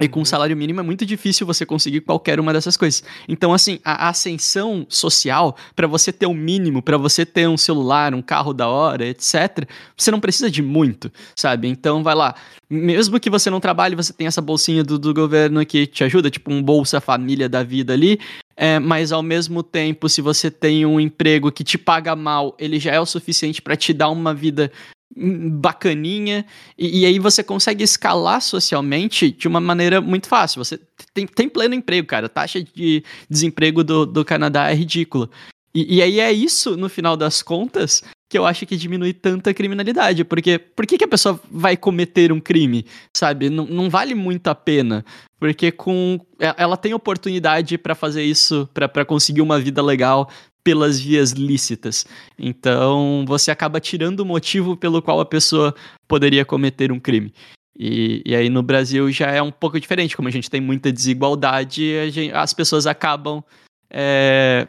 E com um uhum. salário mínimo é muito difícil você conseguir qualquer uma dessas coisas. Então, assim, a ascensão social, para você ter o um mínimo, para você ter um celular, um carro da hora, etc., você não precisa de muito, sabe? Então, vai lá. Mesmo que você não trabalhe, você tem essa bolsinha do, do governo que te ajuda, tipo um Bolsa Família da vida ali. É, mas ao mesmo tempo, se você tem um emprego que te paga mal, ele já é o suficiente para te dar uma vida bacaninha, e, e, aí você consegue escalar socialmente de uma maneira muito fácil. Você tem, tem pleno emprego, cara. A taxa de desemprego do, do Canadá é ridícula. E, e aí é isso, no final das contas, que eu acho que diminui tanta criminalidade. Porque por que, que a pessoa vai cometer um crime? Sabe? Não, não vale muito a pena. Porque com ela tem oportunidade para fazer isso, para conseguir uma vida legal, pelas vias lícitas. Então, você acaba tirando o motivo pelo qual a pessoa poderia cometer um crime. E, e aí no Brasil já é um pouco diferente, como a gente tem muita desigualdade, gente, as pessoas acabam é,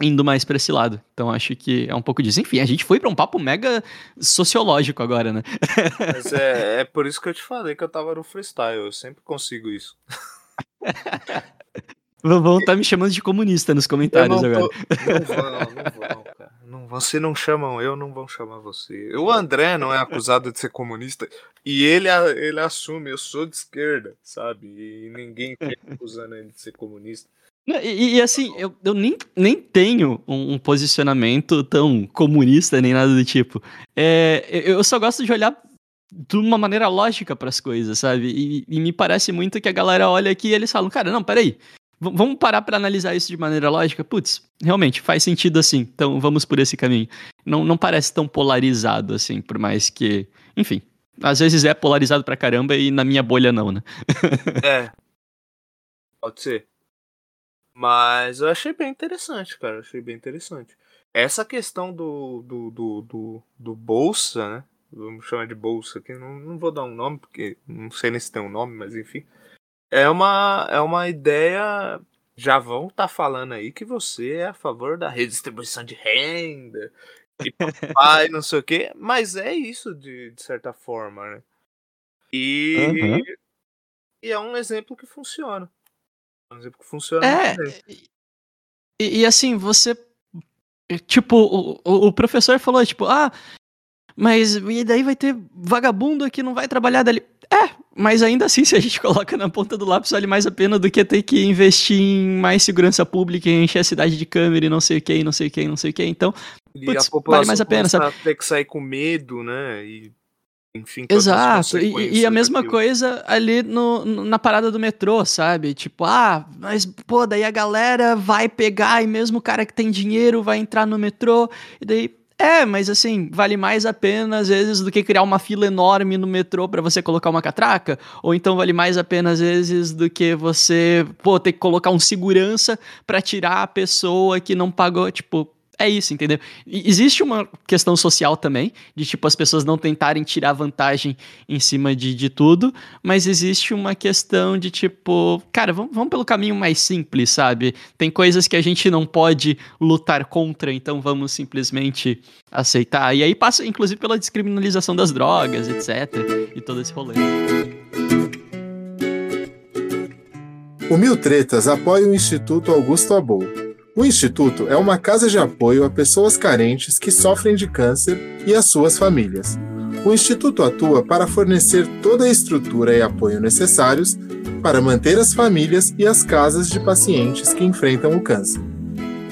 indo mais para esse lado. Então acho que é um pouco disso. Enfim, a gente foi para um papo mega sociológico agora, né? Mas é, é por isso que eu te falei que eu tava no freestyle, eu sempre consigo isso. Vão estar tá me chamando de comunista nos comentários tô, agora. Não vão, não vão, cara. Não, você não chamam eu, não vão chamar você. O André não é acusado de ser comunista e ele, ele assume, eu sou de esquerda, sabe? E ninguém fica acusando ele de ser comunista. E, e, assim, eu, eu nem, nem tenho um, um, posicionamento tão comunista nem nada do tipo. É, eu só gosto de olhar de uma maneira lógica para as coisas, sabe? E, e, me parece muito que a galera olha aqui e eles falam, cara, não, peraí, vamos parar para analisar isso de maneira lógica? Putz, realmente faz sentido assim. Então vamos por esse caminho. Não, não parece tão polarizado assim, por mais que, enfim, às vezes é polarizado pra caramba e na minha bolha não, né? é. Pode ser. Mas eu achei bem interessante, cara. achei bem interessante. Essa questão do, do, do, do, do bolsa, né? Vamos chamar de bolsa aqui. Não, não vou dar um nome, porque não sei nem se tem um nome, mas enfim é uma, é uma ideia. Já vão estar tá falando aí que você é a favor da redistribuição de renda e papai, não sei o quê, mas é isso de, de certa forma, né? E, uhum. e é um exemplo que funciona. É um exemplo que funciona. É, e, e, assim, você. Tipo, o, o professor falou, tipo, ah, mas e daí vai ter vagabundo que não vai trabalhar dali. É, mas ainda assim, se a gente coloca na ponta do lápis, vale mais a pena do que ter que investir em mais segurança pública, encher a cidade de câmera e não sei o que, não sei o que, não sei o que. Então, putz, vale mais a pena, sabe? ter que sair com medo, né? E enfim. Exato, e, e, a mesma daquilo. coisa ali no, na parada do metrô, sabe? Tipo, ah, mas pô, daí a galera vai pegar e mesmo o cara que tem dinheiro vai entrar no metrô, e daí. É, mas assim, vale mais a pena às vezes do que criar uma fila enorme no metrô para você colocar uma catraca, ou então vale mais a pena às vezes do que você, pô, ter que colocar um segurança para tirar a pessoa que não pagou, tipo, é isso, entendeu? Existe uma questão social também, de tipo as pessoas não tentarem tirar vantagem em cima de, de tudo, mas existe uma questão de tipo, cara, vamos, vamos pelo caminho mais simples, sabe? Tem coisas que a gente não pode lutar contra, então vamos simplesmente aceitar. E aí passa, inclusive, pela descriminalização das drogas, etc. E todo esse rolê. O Mil Tretas apoia o Instituto Augusto Abou o Instituto é uma casa de apoio a pessoas carentes que sofrem de câncer e às suas famílias. O Instituto atua para fornecer toda a estrutura e apoio necessários para manter as famílias e as casas de pacientes que enfrentam o câncer.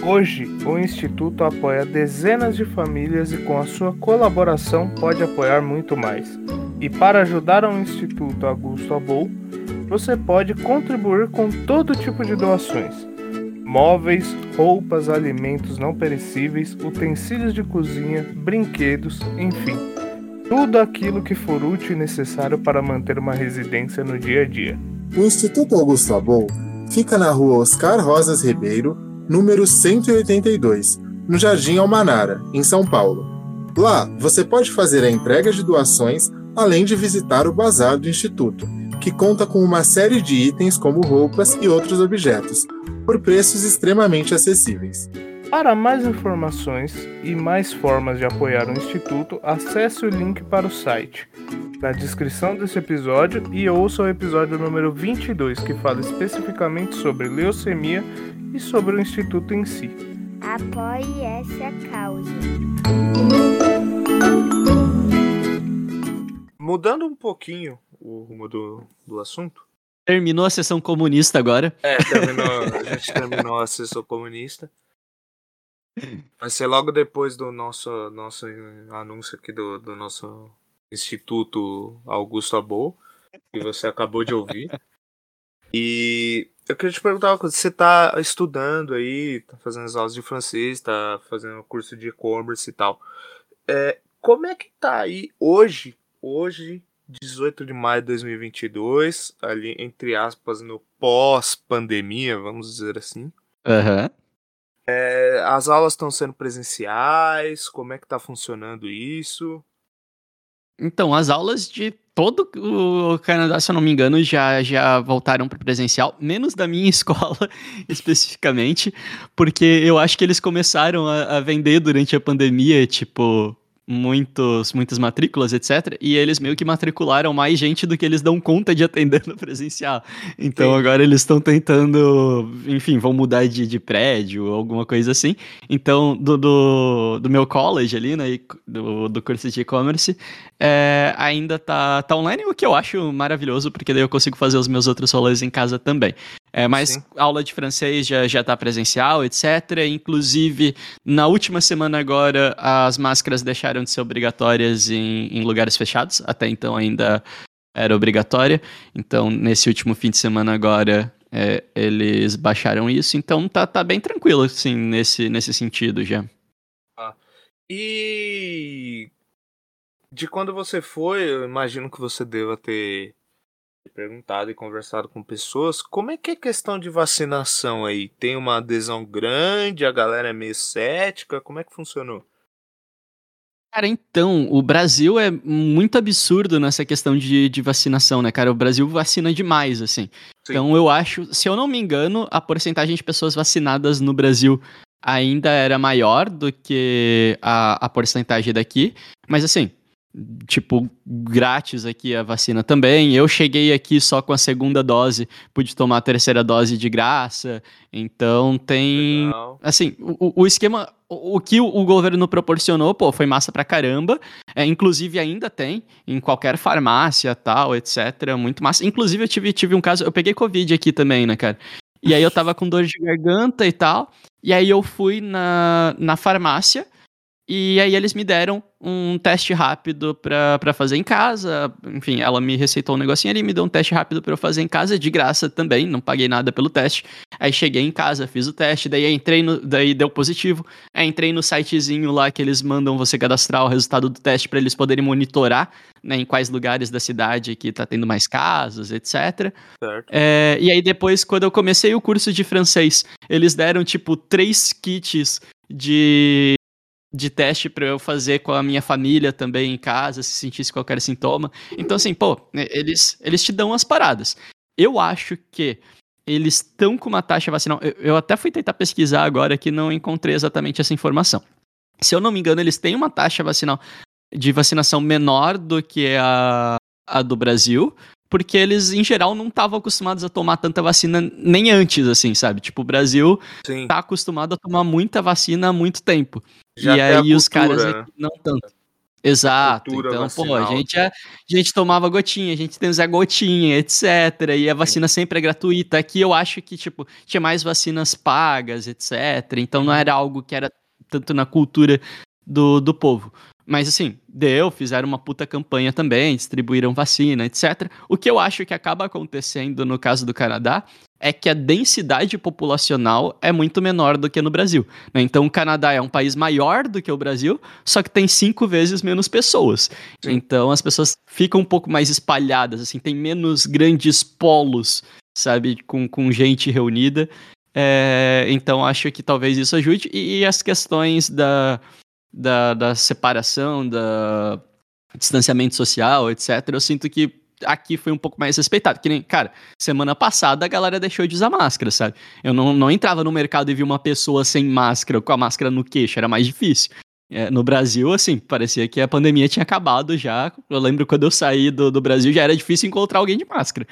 Hoje, o Instituto apoia dezenas de famílias e, com a sua colaboração, pode apoiar muito mais. E para ajudar o Instituto Augusto Abou, você pode contribuir com todo tipo de doações móveis, roupas, alimentos não perecíveis, utensílios de cozinha, brinquedos, enfim, tudo aquilo que for útil e necessário para manter uma residência no dia a dia. O Instituto Augusto Abou fica na rua Oscar Rosas Ribeiro, número 182, no Jardim Almanara, em São Paulo. Lá, você pode fazer a entrega de doações, além de visitar o bazar do Instituto, que conta com uma série de itens como roupas e outros objetos, por preços extremamente acessíveis. Para mais informações e mais formas de apoiar o Instituto, acesse o link para o site na descrição desse episódio e ouça o episódio número 22, que fala especificamente sobre leucemia e sobre o Instituto em si. Apoie essa causa. Mudando um pouquinho o rumo do, do assunto, Terminou a sessão comunista agora. É, terminou, a gente terminou a sessão comunista. Vai ser logo depois do nosso, nosso anúncio aqui do, do nosso Instituto Augusto Abou, que você acabou de ouvir. E eu queria te perguntar uma coisa, você está estudando aí, tá fazendo as aulas de francês, está fazendo curso de e-commerce e tal. É, como é que tá aí hoje, hoje, 18 de maio de 2022, ali entre aspas no pós-pandemia, vamos dizer assim. Uhum. É, as aulas estão sendo presenciais? Como é que está funcionando isso? Então, as aulas de todo o Canadá, se eu não me engano, já, já voltaram para presencial, menos da minha escola especificamente, porque eu acho que eles começaram a, a vender durante a pandemia, tipo, muitos, muitas matrículas, etc. E eles meio que matricularam mais gente do que eles dão conta de atender no presencial. Então Sim. agora eles estão tentando, enfim, vão mudar de, de prédio, alguma coisa assim. Então, do, do, do meu college ali, né, do, do curso de e-commerce, é, ainda tá, tá online, o que eu acho maravilhoso, porque daí eu consigo fazer os meus outros rolês em casa também. É, mas Sim. aula de francês já, já tá presencial, etc. Inclusive, na última semana agora, as máscaras deixaram de ser obrigatórias em, em lugares fechados. Até então ainda era obrigatória. Então, nesse último fim de semana agora, é, eles baixaram isso. Então, tá, tá bem tranquilo, assim, nesse, nesse sentido já. Ah. E de quando você foi, eu imagino que você deva ter perguntado e conversado com pessoas, como é que é a questão de vacinação aí? Tem uma adesão grande, a galera é meio cética, como é que funcionou? Cara, então, o Brasil é muito absurdo nessa questão de, de vacinação, né, cara? O Brasil vacina demais, assim. Sim. Então, eu acho, se eu não me engano, a porcentagem de pessoas vacinadas no Brasil ainda era maior do que a, a porcentagem daqui. Mas, assim, tipo, grátis aqui a vacina também. Eu cheguei aqui só com a segunda dose, pude tomar a terceira dose de graça. Então tem. Legal. Assim, o, o esquema o, o que o, o governo proporcionou, pô, foi massa pra caramba. É, inclusive ainda tem em qualquer farmácia, tal, etc. Muito massa. Inclusive eu tive, tive um caso, eu peguei Covid aqui também, né, cara? E aí eu tava com dor de garganta e tal. E aí eu fui na, na farmácia e aí eles me deram um teste rápido para fazer em casa. Enfim, ela me receitou um negocinho ali, me deu um teste rápido para eu fazer em casa, de graça também, não paguei nada pelo teste. Aí cheguei em casa, fiz o teste, daí entrei no, daí deu positivo. Aí entrei no sitezinho lá que eles mandam você cadastrar o resultado do teste para eles poderem monitorar, né, em quais lugares da cidade que tá tendo mais casos, etc. Certo. É, e aí depois, quando eu comecei o curso de francês, eles deram tipo três kits de de teste para eu fazer com a minha família também em casa, se sentisse qualquer sintoma. Então, assim, pô, eles, eles te dão as paradas. Eu acho que eles estão com uma taxa vacinal. Eu, eu, até fui tentar pesquisar agora que não encontrei exatamente essa informação. Se eu não me engano, eles têm uma taxa vacinal de vacinação menor do que a, a do Brasil, porque eles, em geral, não estavam acostumados a tomar tanta vacina nem antes, assim, sabe? Tipo, o Brasil Sim. tá acostumado a tomar muita vacina há muito tempo. Já e a aí os cultura, caras né? aqui não tanto. Exato. Então, pô, a vacinal. gente, é- a gente tomava gotinha, a gente tem Zé Gotinha, etc. E a vacina sempre é gratuita. Aqui eu acho que, tipo, tinha mais vacinas pagas, etc. Então não era algo que era tanto na cultura do, do povo. Mas assim, deu, fizeram uma puta campanha também, distribuíram vacina, etc. O que eu acho que acaba acontecendo no caso do Canadá é que a densidade populacional é muito menor do que no Brasil. né? Então o Canadá é um país maior do que o Brasil, só que tem cinco vezes menos pessoas. Sim. Então as pessoas ficam um pouco mais espalhadas, assim, tem menos grandes polos, sabe, com, com gente reunida. É, então acho que talvez isso ajude. E, e as questões da, da, da separação, da distanciamento social, etc., eu sinto que aqui foi um pouco mais respeitado. Que nem, cara, semana passada a galera deixou de usar máscara, sabe? Eu não, não entrava no mercado e vi uma pessoa sem máscara, com a máscara no queixo, era mais difícil. É, no Brasil, assim, parecia que a pandemia tinha acabado já. Eu lembro quando eu saí do, do Brasil, já era difícil encontrar alguém de máscara.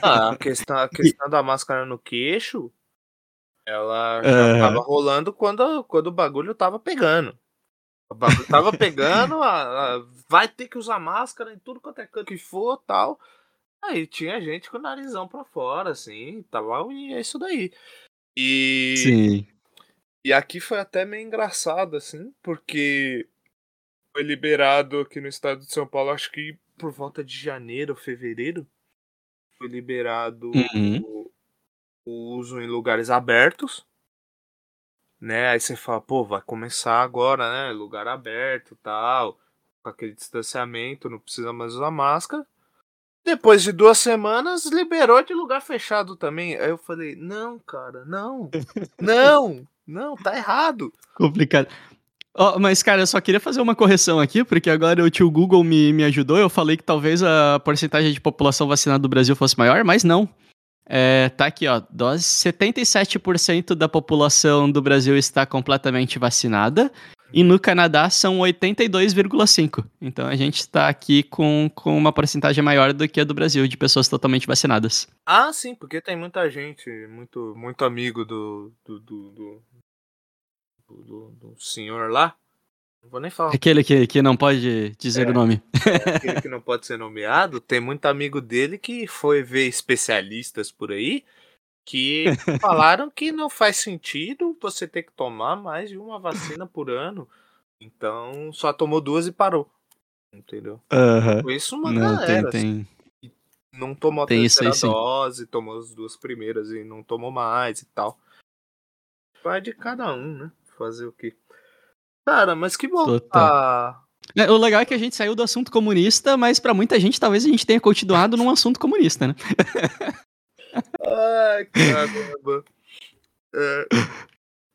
Ah, a questão, a questão da máscara no queixo, ela já Aham. tava rolando quando, quando o bagulho tava pegando. Tava pegando, a- a- vai ter que usar máscara em tudo quanto é canto que for tal. Aí tinha gente com o narizão pra fora, assim, tava, e é isso daí. E, Sim. e aqui foi até meio engraçado, assim, porque foi liberado aqui no estado de São Paulo, acho que por volta de janeiro, fevereiro, foi liberado Uhum. o, o uso em lugares abertos. Né? Aí você fala, pô, vai começar agora, né? Lugar aberto tal, com aquele distanciamento, não precisa mais usar máscara. Depois de duas semanas, liberou de lugar fechado também. Aí eu falei, não, cara, não, não, não, tá errado. Complicado. Ó, mas, cara, eu só queria fazer uma correção aqui, porque agora o tio Google me, me ajudou. Eu falei que talvez a porcentagem de população vacinada do Brasil fosse maior, mas não. É, tá aqui, ó. Dose, 77% da população do Brasil está completamente vacinada. E no Canadá são 82,5%. Então a gente está aqui com, com uma porcentagem maior do que a do Brasil, de pessoas totalmente vacinadas. Ah, sim, porque tem muita gente, muito, muito amigo do do, do, do, do- senhor lá. Não vou nem falar Aquele que, que não pode dizer É. o nome. aquele que não pode ser nomeado. Tem muito amigo dele que foi ver especialistas por aí que falaram que não faz sentido você ter que tomar mais de uma vacina por ano. Então só tomou duas e parou. Entendeu? Foi isso uma Não, tem, galera. assim. tem. não tomou a Tem isso aí, terceira sim. dose, tomou as duas primeiras e não tomou mais e tal. Vai de cada um, né? Fazer o quê? Cara, mas que bom. Total. Ah, É, O legal é que a gente saiu do assunto comunista, mas pra muita gente talvez a gente tenha continuado num assunto comunista, né? ai, caramba. É.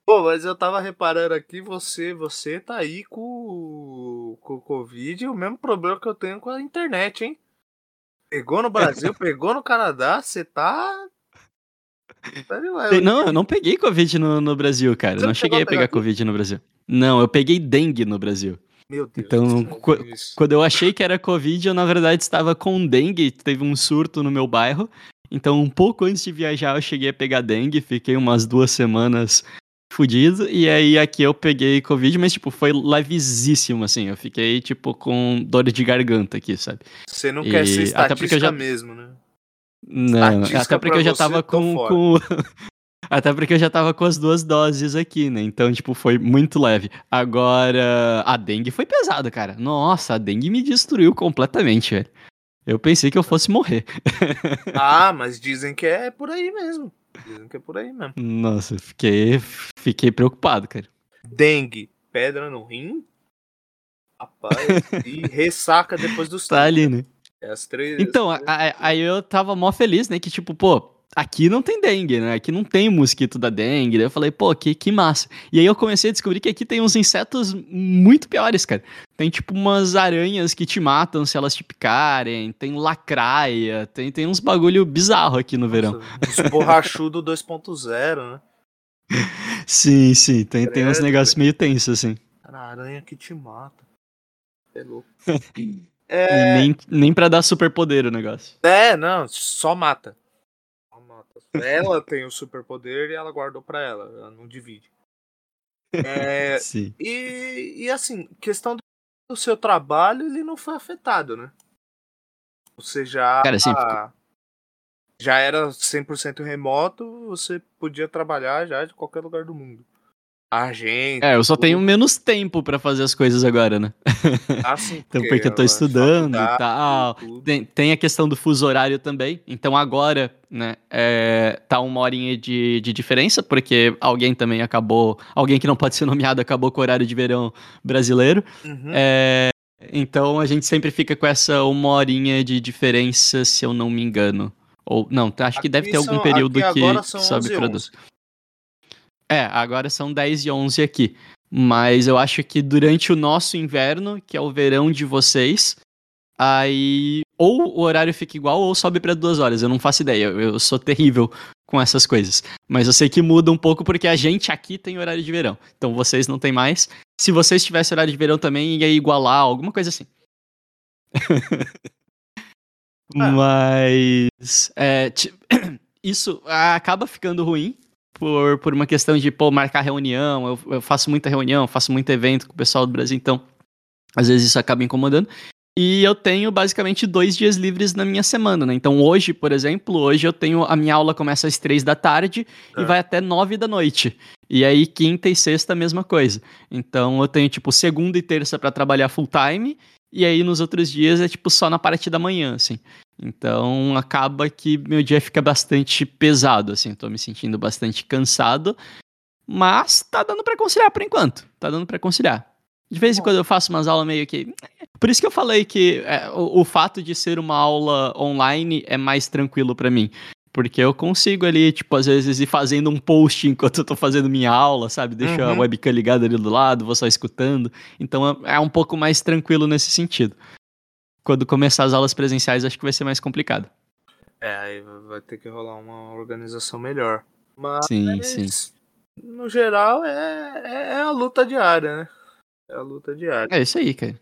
Pô, mas eu tava reparando aqui, você, você tá aí com, com o Covid o mesmo problema que eu tenho com a internet, hein? Pegou no Brasil, pegou no Canadá, você tá. Não, eu não peguei Covid no, no Brasil, cara. Você não cheguei a pegar Covid no Brasil. Não, eu peguei dengue no Brasil. Meu Deus. Então, qu- isso. Quando eu achei que era Covid, eu na verdade estava com dengue, teve um surto no meu bairro. Então, um pouco antes de viajar, eu cheguei a pegar dengue, fiquei umas duas semanas fudido. E aí aqui eu peguei Covid, mas, tipo, foi levezíssimo, assim. Eu fiquei, tipo, com dor de garganta aqui, sabe? Você não E quer ser até porque eu estatística já- mesmo, né? Não, até porque eu já tava com, com- Até porque eu já tava com as duas doses aqui, né? Então, tipo, foi muito leve. Agora, a dengue foi pesada, cara. Nossa, a dengue me destruiu completamente, velho. Eu pensei que eu fosse morrer. Ah, mas dizem que é por aí mesmo. Dizem que é por aí mesmo. Nossa, fiquei, fiquei preocupado, cara. Dengue, pedra no rim. Rapaz, e ressaca depois dos Tá ali, né? É as três. Então, a- a- aí eu tava mó feliz, né? Que tipo, pô, aqui não tem dengue, né? Aqui não tem mosquito da dengue. Daí eu falei, pô, que, que massa. E aí eu comecei a descobrir que aqui tem uns insetos muito piores, cara. Tem tipo umas aranhas que te matam se elas te picarem. Tem lacraia. Tem, tem uns bagulho bizarro aqui no verão. Nossa, Os borrachudo 2.0, né? Sim, sim. Tem, tem uns negócios meio tensos, assim. Cara, aranha que te mata. É louco. É, nem, nem pra dar superpoder o negócio. é, não, só mata. Só mata. Ela tem o superpoder e ela guardou pra ela. Ela não divide. É, Sim. e, e assim, questão do seu trabalho, ele não foi afetado, né? Você já. Cara, assim, Já era 100% remoto, você podia trabalhar já de qualquer lugar do mundo. A gente. É, eu só tenho menos tempo pra fazer as coisas agora, né? Assim, Então, porque eu tô estudando e tal. Tem, tem a questão do fuso horário também. Então agora, né, é, tá uma horinha de, de diferença, porque alguém também acabou. Alguém que não pode ser nomeado acabou com o horário de verão brasileiro. Uhum. É, então a gente sempre fica com essa uma horinha de diferença, se eu não me engano. Ou não, acho que deve ter algum são- período que, sobe 11 para 11. É, agora são 10 e 11 aqui. Mas eu acho que durante o nosso inverno, que é o verão de vocês, aí ou o horário fica igual ou sobe para duas horas. Eu não faço ideia. Eu, eu sou terrível com essas coisas. Mas eu sei que muda um pouco porque a gente aqui tem horário de verão. Então vocês não tem mais. Se vocês tivessem horário de verão também, ia igualar, alguma coisa assim. Mas é, isso acaba ficando ruim por, por uma questão de, pô, marcar reunião. Eu, eu faço muita reunião, faço muito evento com o pessoal do Brasil, então às vezes isso acaba incomodando. E eu tenho basicamente dois dias livres na minha semana, né? Então hoje, por exemplo, hoje eu tenho. A minha aula começa às três da tarde e É. vai até nove da noite. E aí, quinta e sexta, a mesma coisa. Então eu tenho, tipo, segunda e terça pra trabalhar full time. E aí nos outros dias é, tipo, só na parte da manhã, assim. Então acaba que meu dia fica bastante pesado, assim. Eu tô me sentindo bastante cansado. Mas tá dando pra conciliar por enquanto. Tá dando pra conciliar. De vez em quando eu faço umas aulas meio que. Por isso que eu falei que é, o, o fato de ser uma aula online é mais tranquilo pra mim. Porque eu consigo ali, tipo, às vezes ir fazendo um post enquanto eu tô fazendo minha aula, sabe? Deixo a Uhum. webcam ligada ali do lado, vou só escutando. Então é é um pouco mais tranquilo nesse sentido. Quando começar as aulas presenciais, acho que vai ser mais complicado. É, aí vai ter que rolar uma organização melhor. Mas, Sim, sim. no geral, é, é, é a luta diária, né? É a luta diária. É isso aí, cara.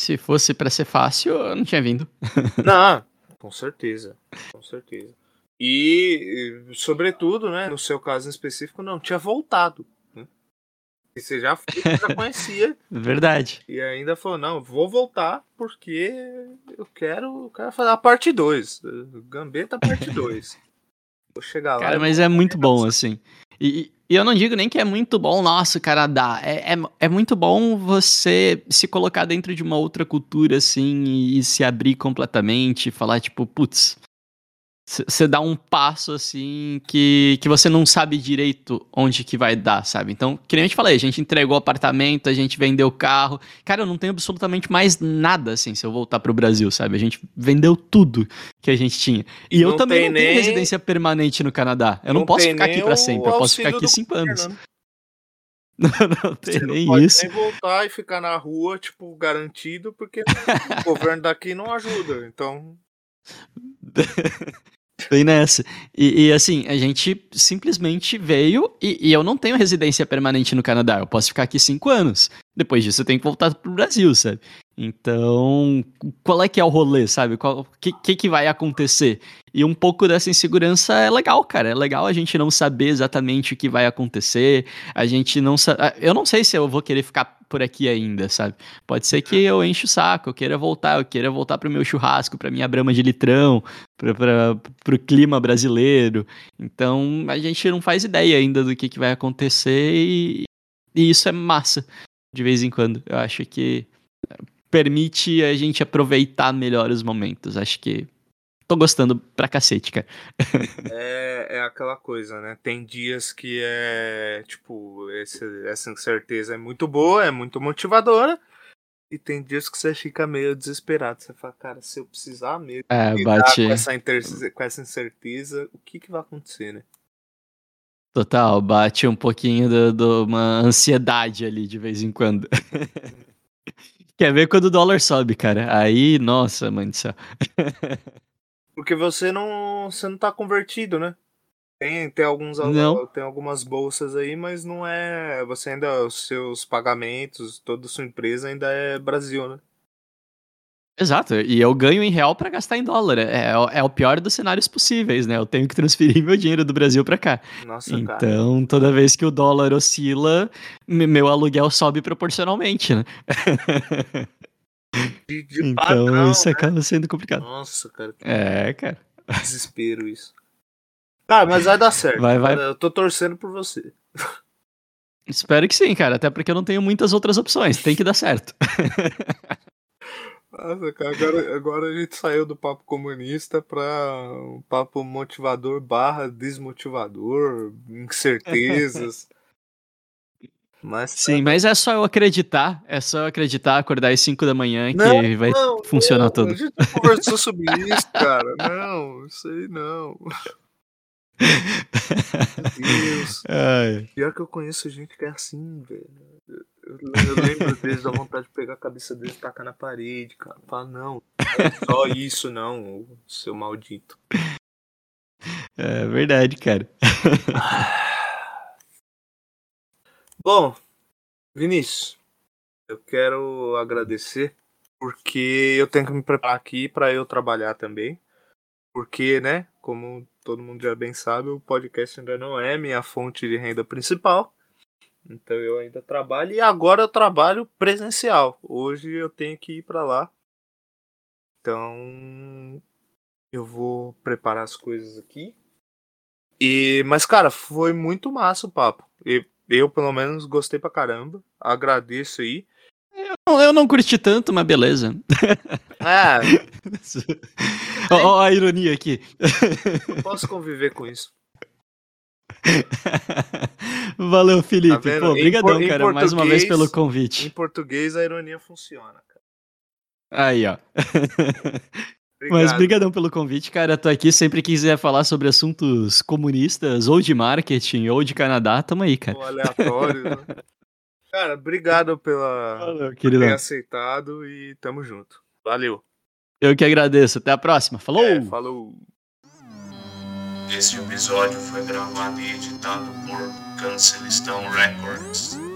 Se fosse pra ser fácil, eu não tinha vindo. Não, com certeza. Com certeza. E, e, sobretudo, né, no seu caso em específico, não tinha voltado. E você já, foi, já conhecia Verdade. e ainda falou, não, vou voltar porque eu quero, eu quero fazer a parte 2. Gambeta parte 2. Vou chegar lá. Cara, mas é muito bom, assim. E, e eu não digo nem que é muito bom, nossa, Canadá. É, é, é muito bom você se colocar dentro de uma outra cultura, assim, e, e se abrir completamente, falar, tipo, putz. Você dá um passo, assim, que, que você não sabe direito onde que vai dar, sabe? Então, que nem eu te falei, a gente entregou o apartamento, a gente vendeu o carro. Cara, eu não tenho absolutamente mais nada, assim, se eu voltar pro Brasil, sabe? A gente vendeu tudo que a gente tinha. E eu Não também tem não tenho residência permanente no Canadá. Eu não, Não posso ficar aqui o sempre, eu posso ficar aqui cinco anos. governo, né? Não, não tem Você nem não pode isso. nem voltar e ficar na rua, tipo, garantido, porque o governo daqui não ajuda. Então, Bem nessa. E, e, assim, a gente simplesmente veio e, e eu não tenho residência permanente no Canadá. Eu posso ficar aqui cinco anos. Depois disso eu tenho que voltar pro Brasil, sabe? Então, qual é que é o rolê, sabe? O que, que, que vai acontecer? E um pouco dessa insegurança é legal, cara. É legal a gente não saber exatamente o que vai acontecer. A gente não sabe. Eu não sei se eu vou querer ficar por aqui ainda, sabe? Pode ser que eu enche o saco, eu queira voltar, eu queira voltar pro meu churrasco, pra minha brama de litrão, pra, pra, pro clima brasileiro. Então, a gente não faz ideia ainda do que, que vai acontecer e, e isso é massa, de vez em quando. Eu acho que permite a gente aproveitar melhor os momentos. Acho que tô gostando pra cacete, cara. é, é aquela coisa, né? Tem dias que é, tipo, esse, essa incerteza é muito boa, é muito motivadora. E tem dias que você fica meio desesperado. Você fala, cara, se eu precisar mesmo é, bate... com, essa com essa incerteza, o que, que vai acontecer, né? Total, bate um pouquinho de, de uma ansiedade ali de vez em quando. Quer ver quando o dólar sobe, cara? Aí, nossa, mãe do céu. Porque você não, você não tá convertido, né? Tem, tem, alguns, não. tem algumas bolsas aí, mas não é. Você ainda. Os seus pagamentos, toda a sua empresa ainda é Brasil, né? Exato, e eu ganho em real para gastar em dólar. É, é, o pior dos cenários possíveis, né? Eu tenho que transferir meu dinheiro do Brasil para cá. Nossa, então, cara. toda vez que o dólar oscila, meu aluguel sobe proporcionalmente, né? De, de então, padrão, isso né? acaba sendo complicado. Nossa, cara. É, cara. Desespero isso. Cara, mas vai dar certo. Vai, vai. Eu tô torcendo por você. Espero que sim, cara. Até porque eu não tenho muitas outras opções. Tem que dar certo. Nossa, cara, agora, agora a gente saiu do papo comunista para um papo motivador barra desmotivador, incertezas. Mas, Sim, mas é só eu acreditar, é só eu acreditar, acordar às 5 da manhã que não, vai não, funcionar não, tudo. A gente conversou sobre isso, cara. Não, isso aí não. Meu Deus. Ai. Pior que eu conheço gente que é assim, velho. Eu, lembro deles da vontade de pegar a cabeça deles e tacar na parede, cara. Falar, não, é só isso não, seu maldito. É verdade, cara. Bom, Vinícius, eu quero agradecer porque eu tenho que me preparar aqui para eu trabalhar também. Porque, né, como todo mundo já bem sabe, o podcast ainda não é minha fonte de renda principal. Então eu ainda trabalho e agora eu trabalho presencial. Hoje eu tenho que ir para lá. Então eu vou preparar as coisas aqui. E mas cara, foi muito massa o papo. E eu pelo menos gostei pra caramba. Agradeço aí. Eu, eu não curti tanto, mas beleza. É. Ó a ironia aqui. Eu posso conviver com isso. Valeu, Felipe. Tá? Pô, Em brigadão, em cara, mais uma vez pelo Em convite. português a ironia funciona, cara. Aí, ó. Obrigado. Mas brigadão pelo convite, cara. Tô aqui sempre quiser falar sobre assuntos comunistas, ou de marketing, ou de Canadá, tamo aí, cara. Ou aleatório, né? Cara, obrigado pela Valeu, por ter aceitado e tamo junto. Valeu. Eu que agradeço. Até a próxima. Falou! É, falou. Este episódio foi gravado e editado por Reconciliation Records.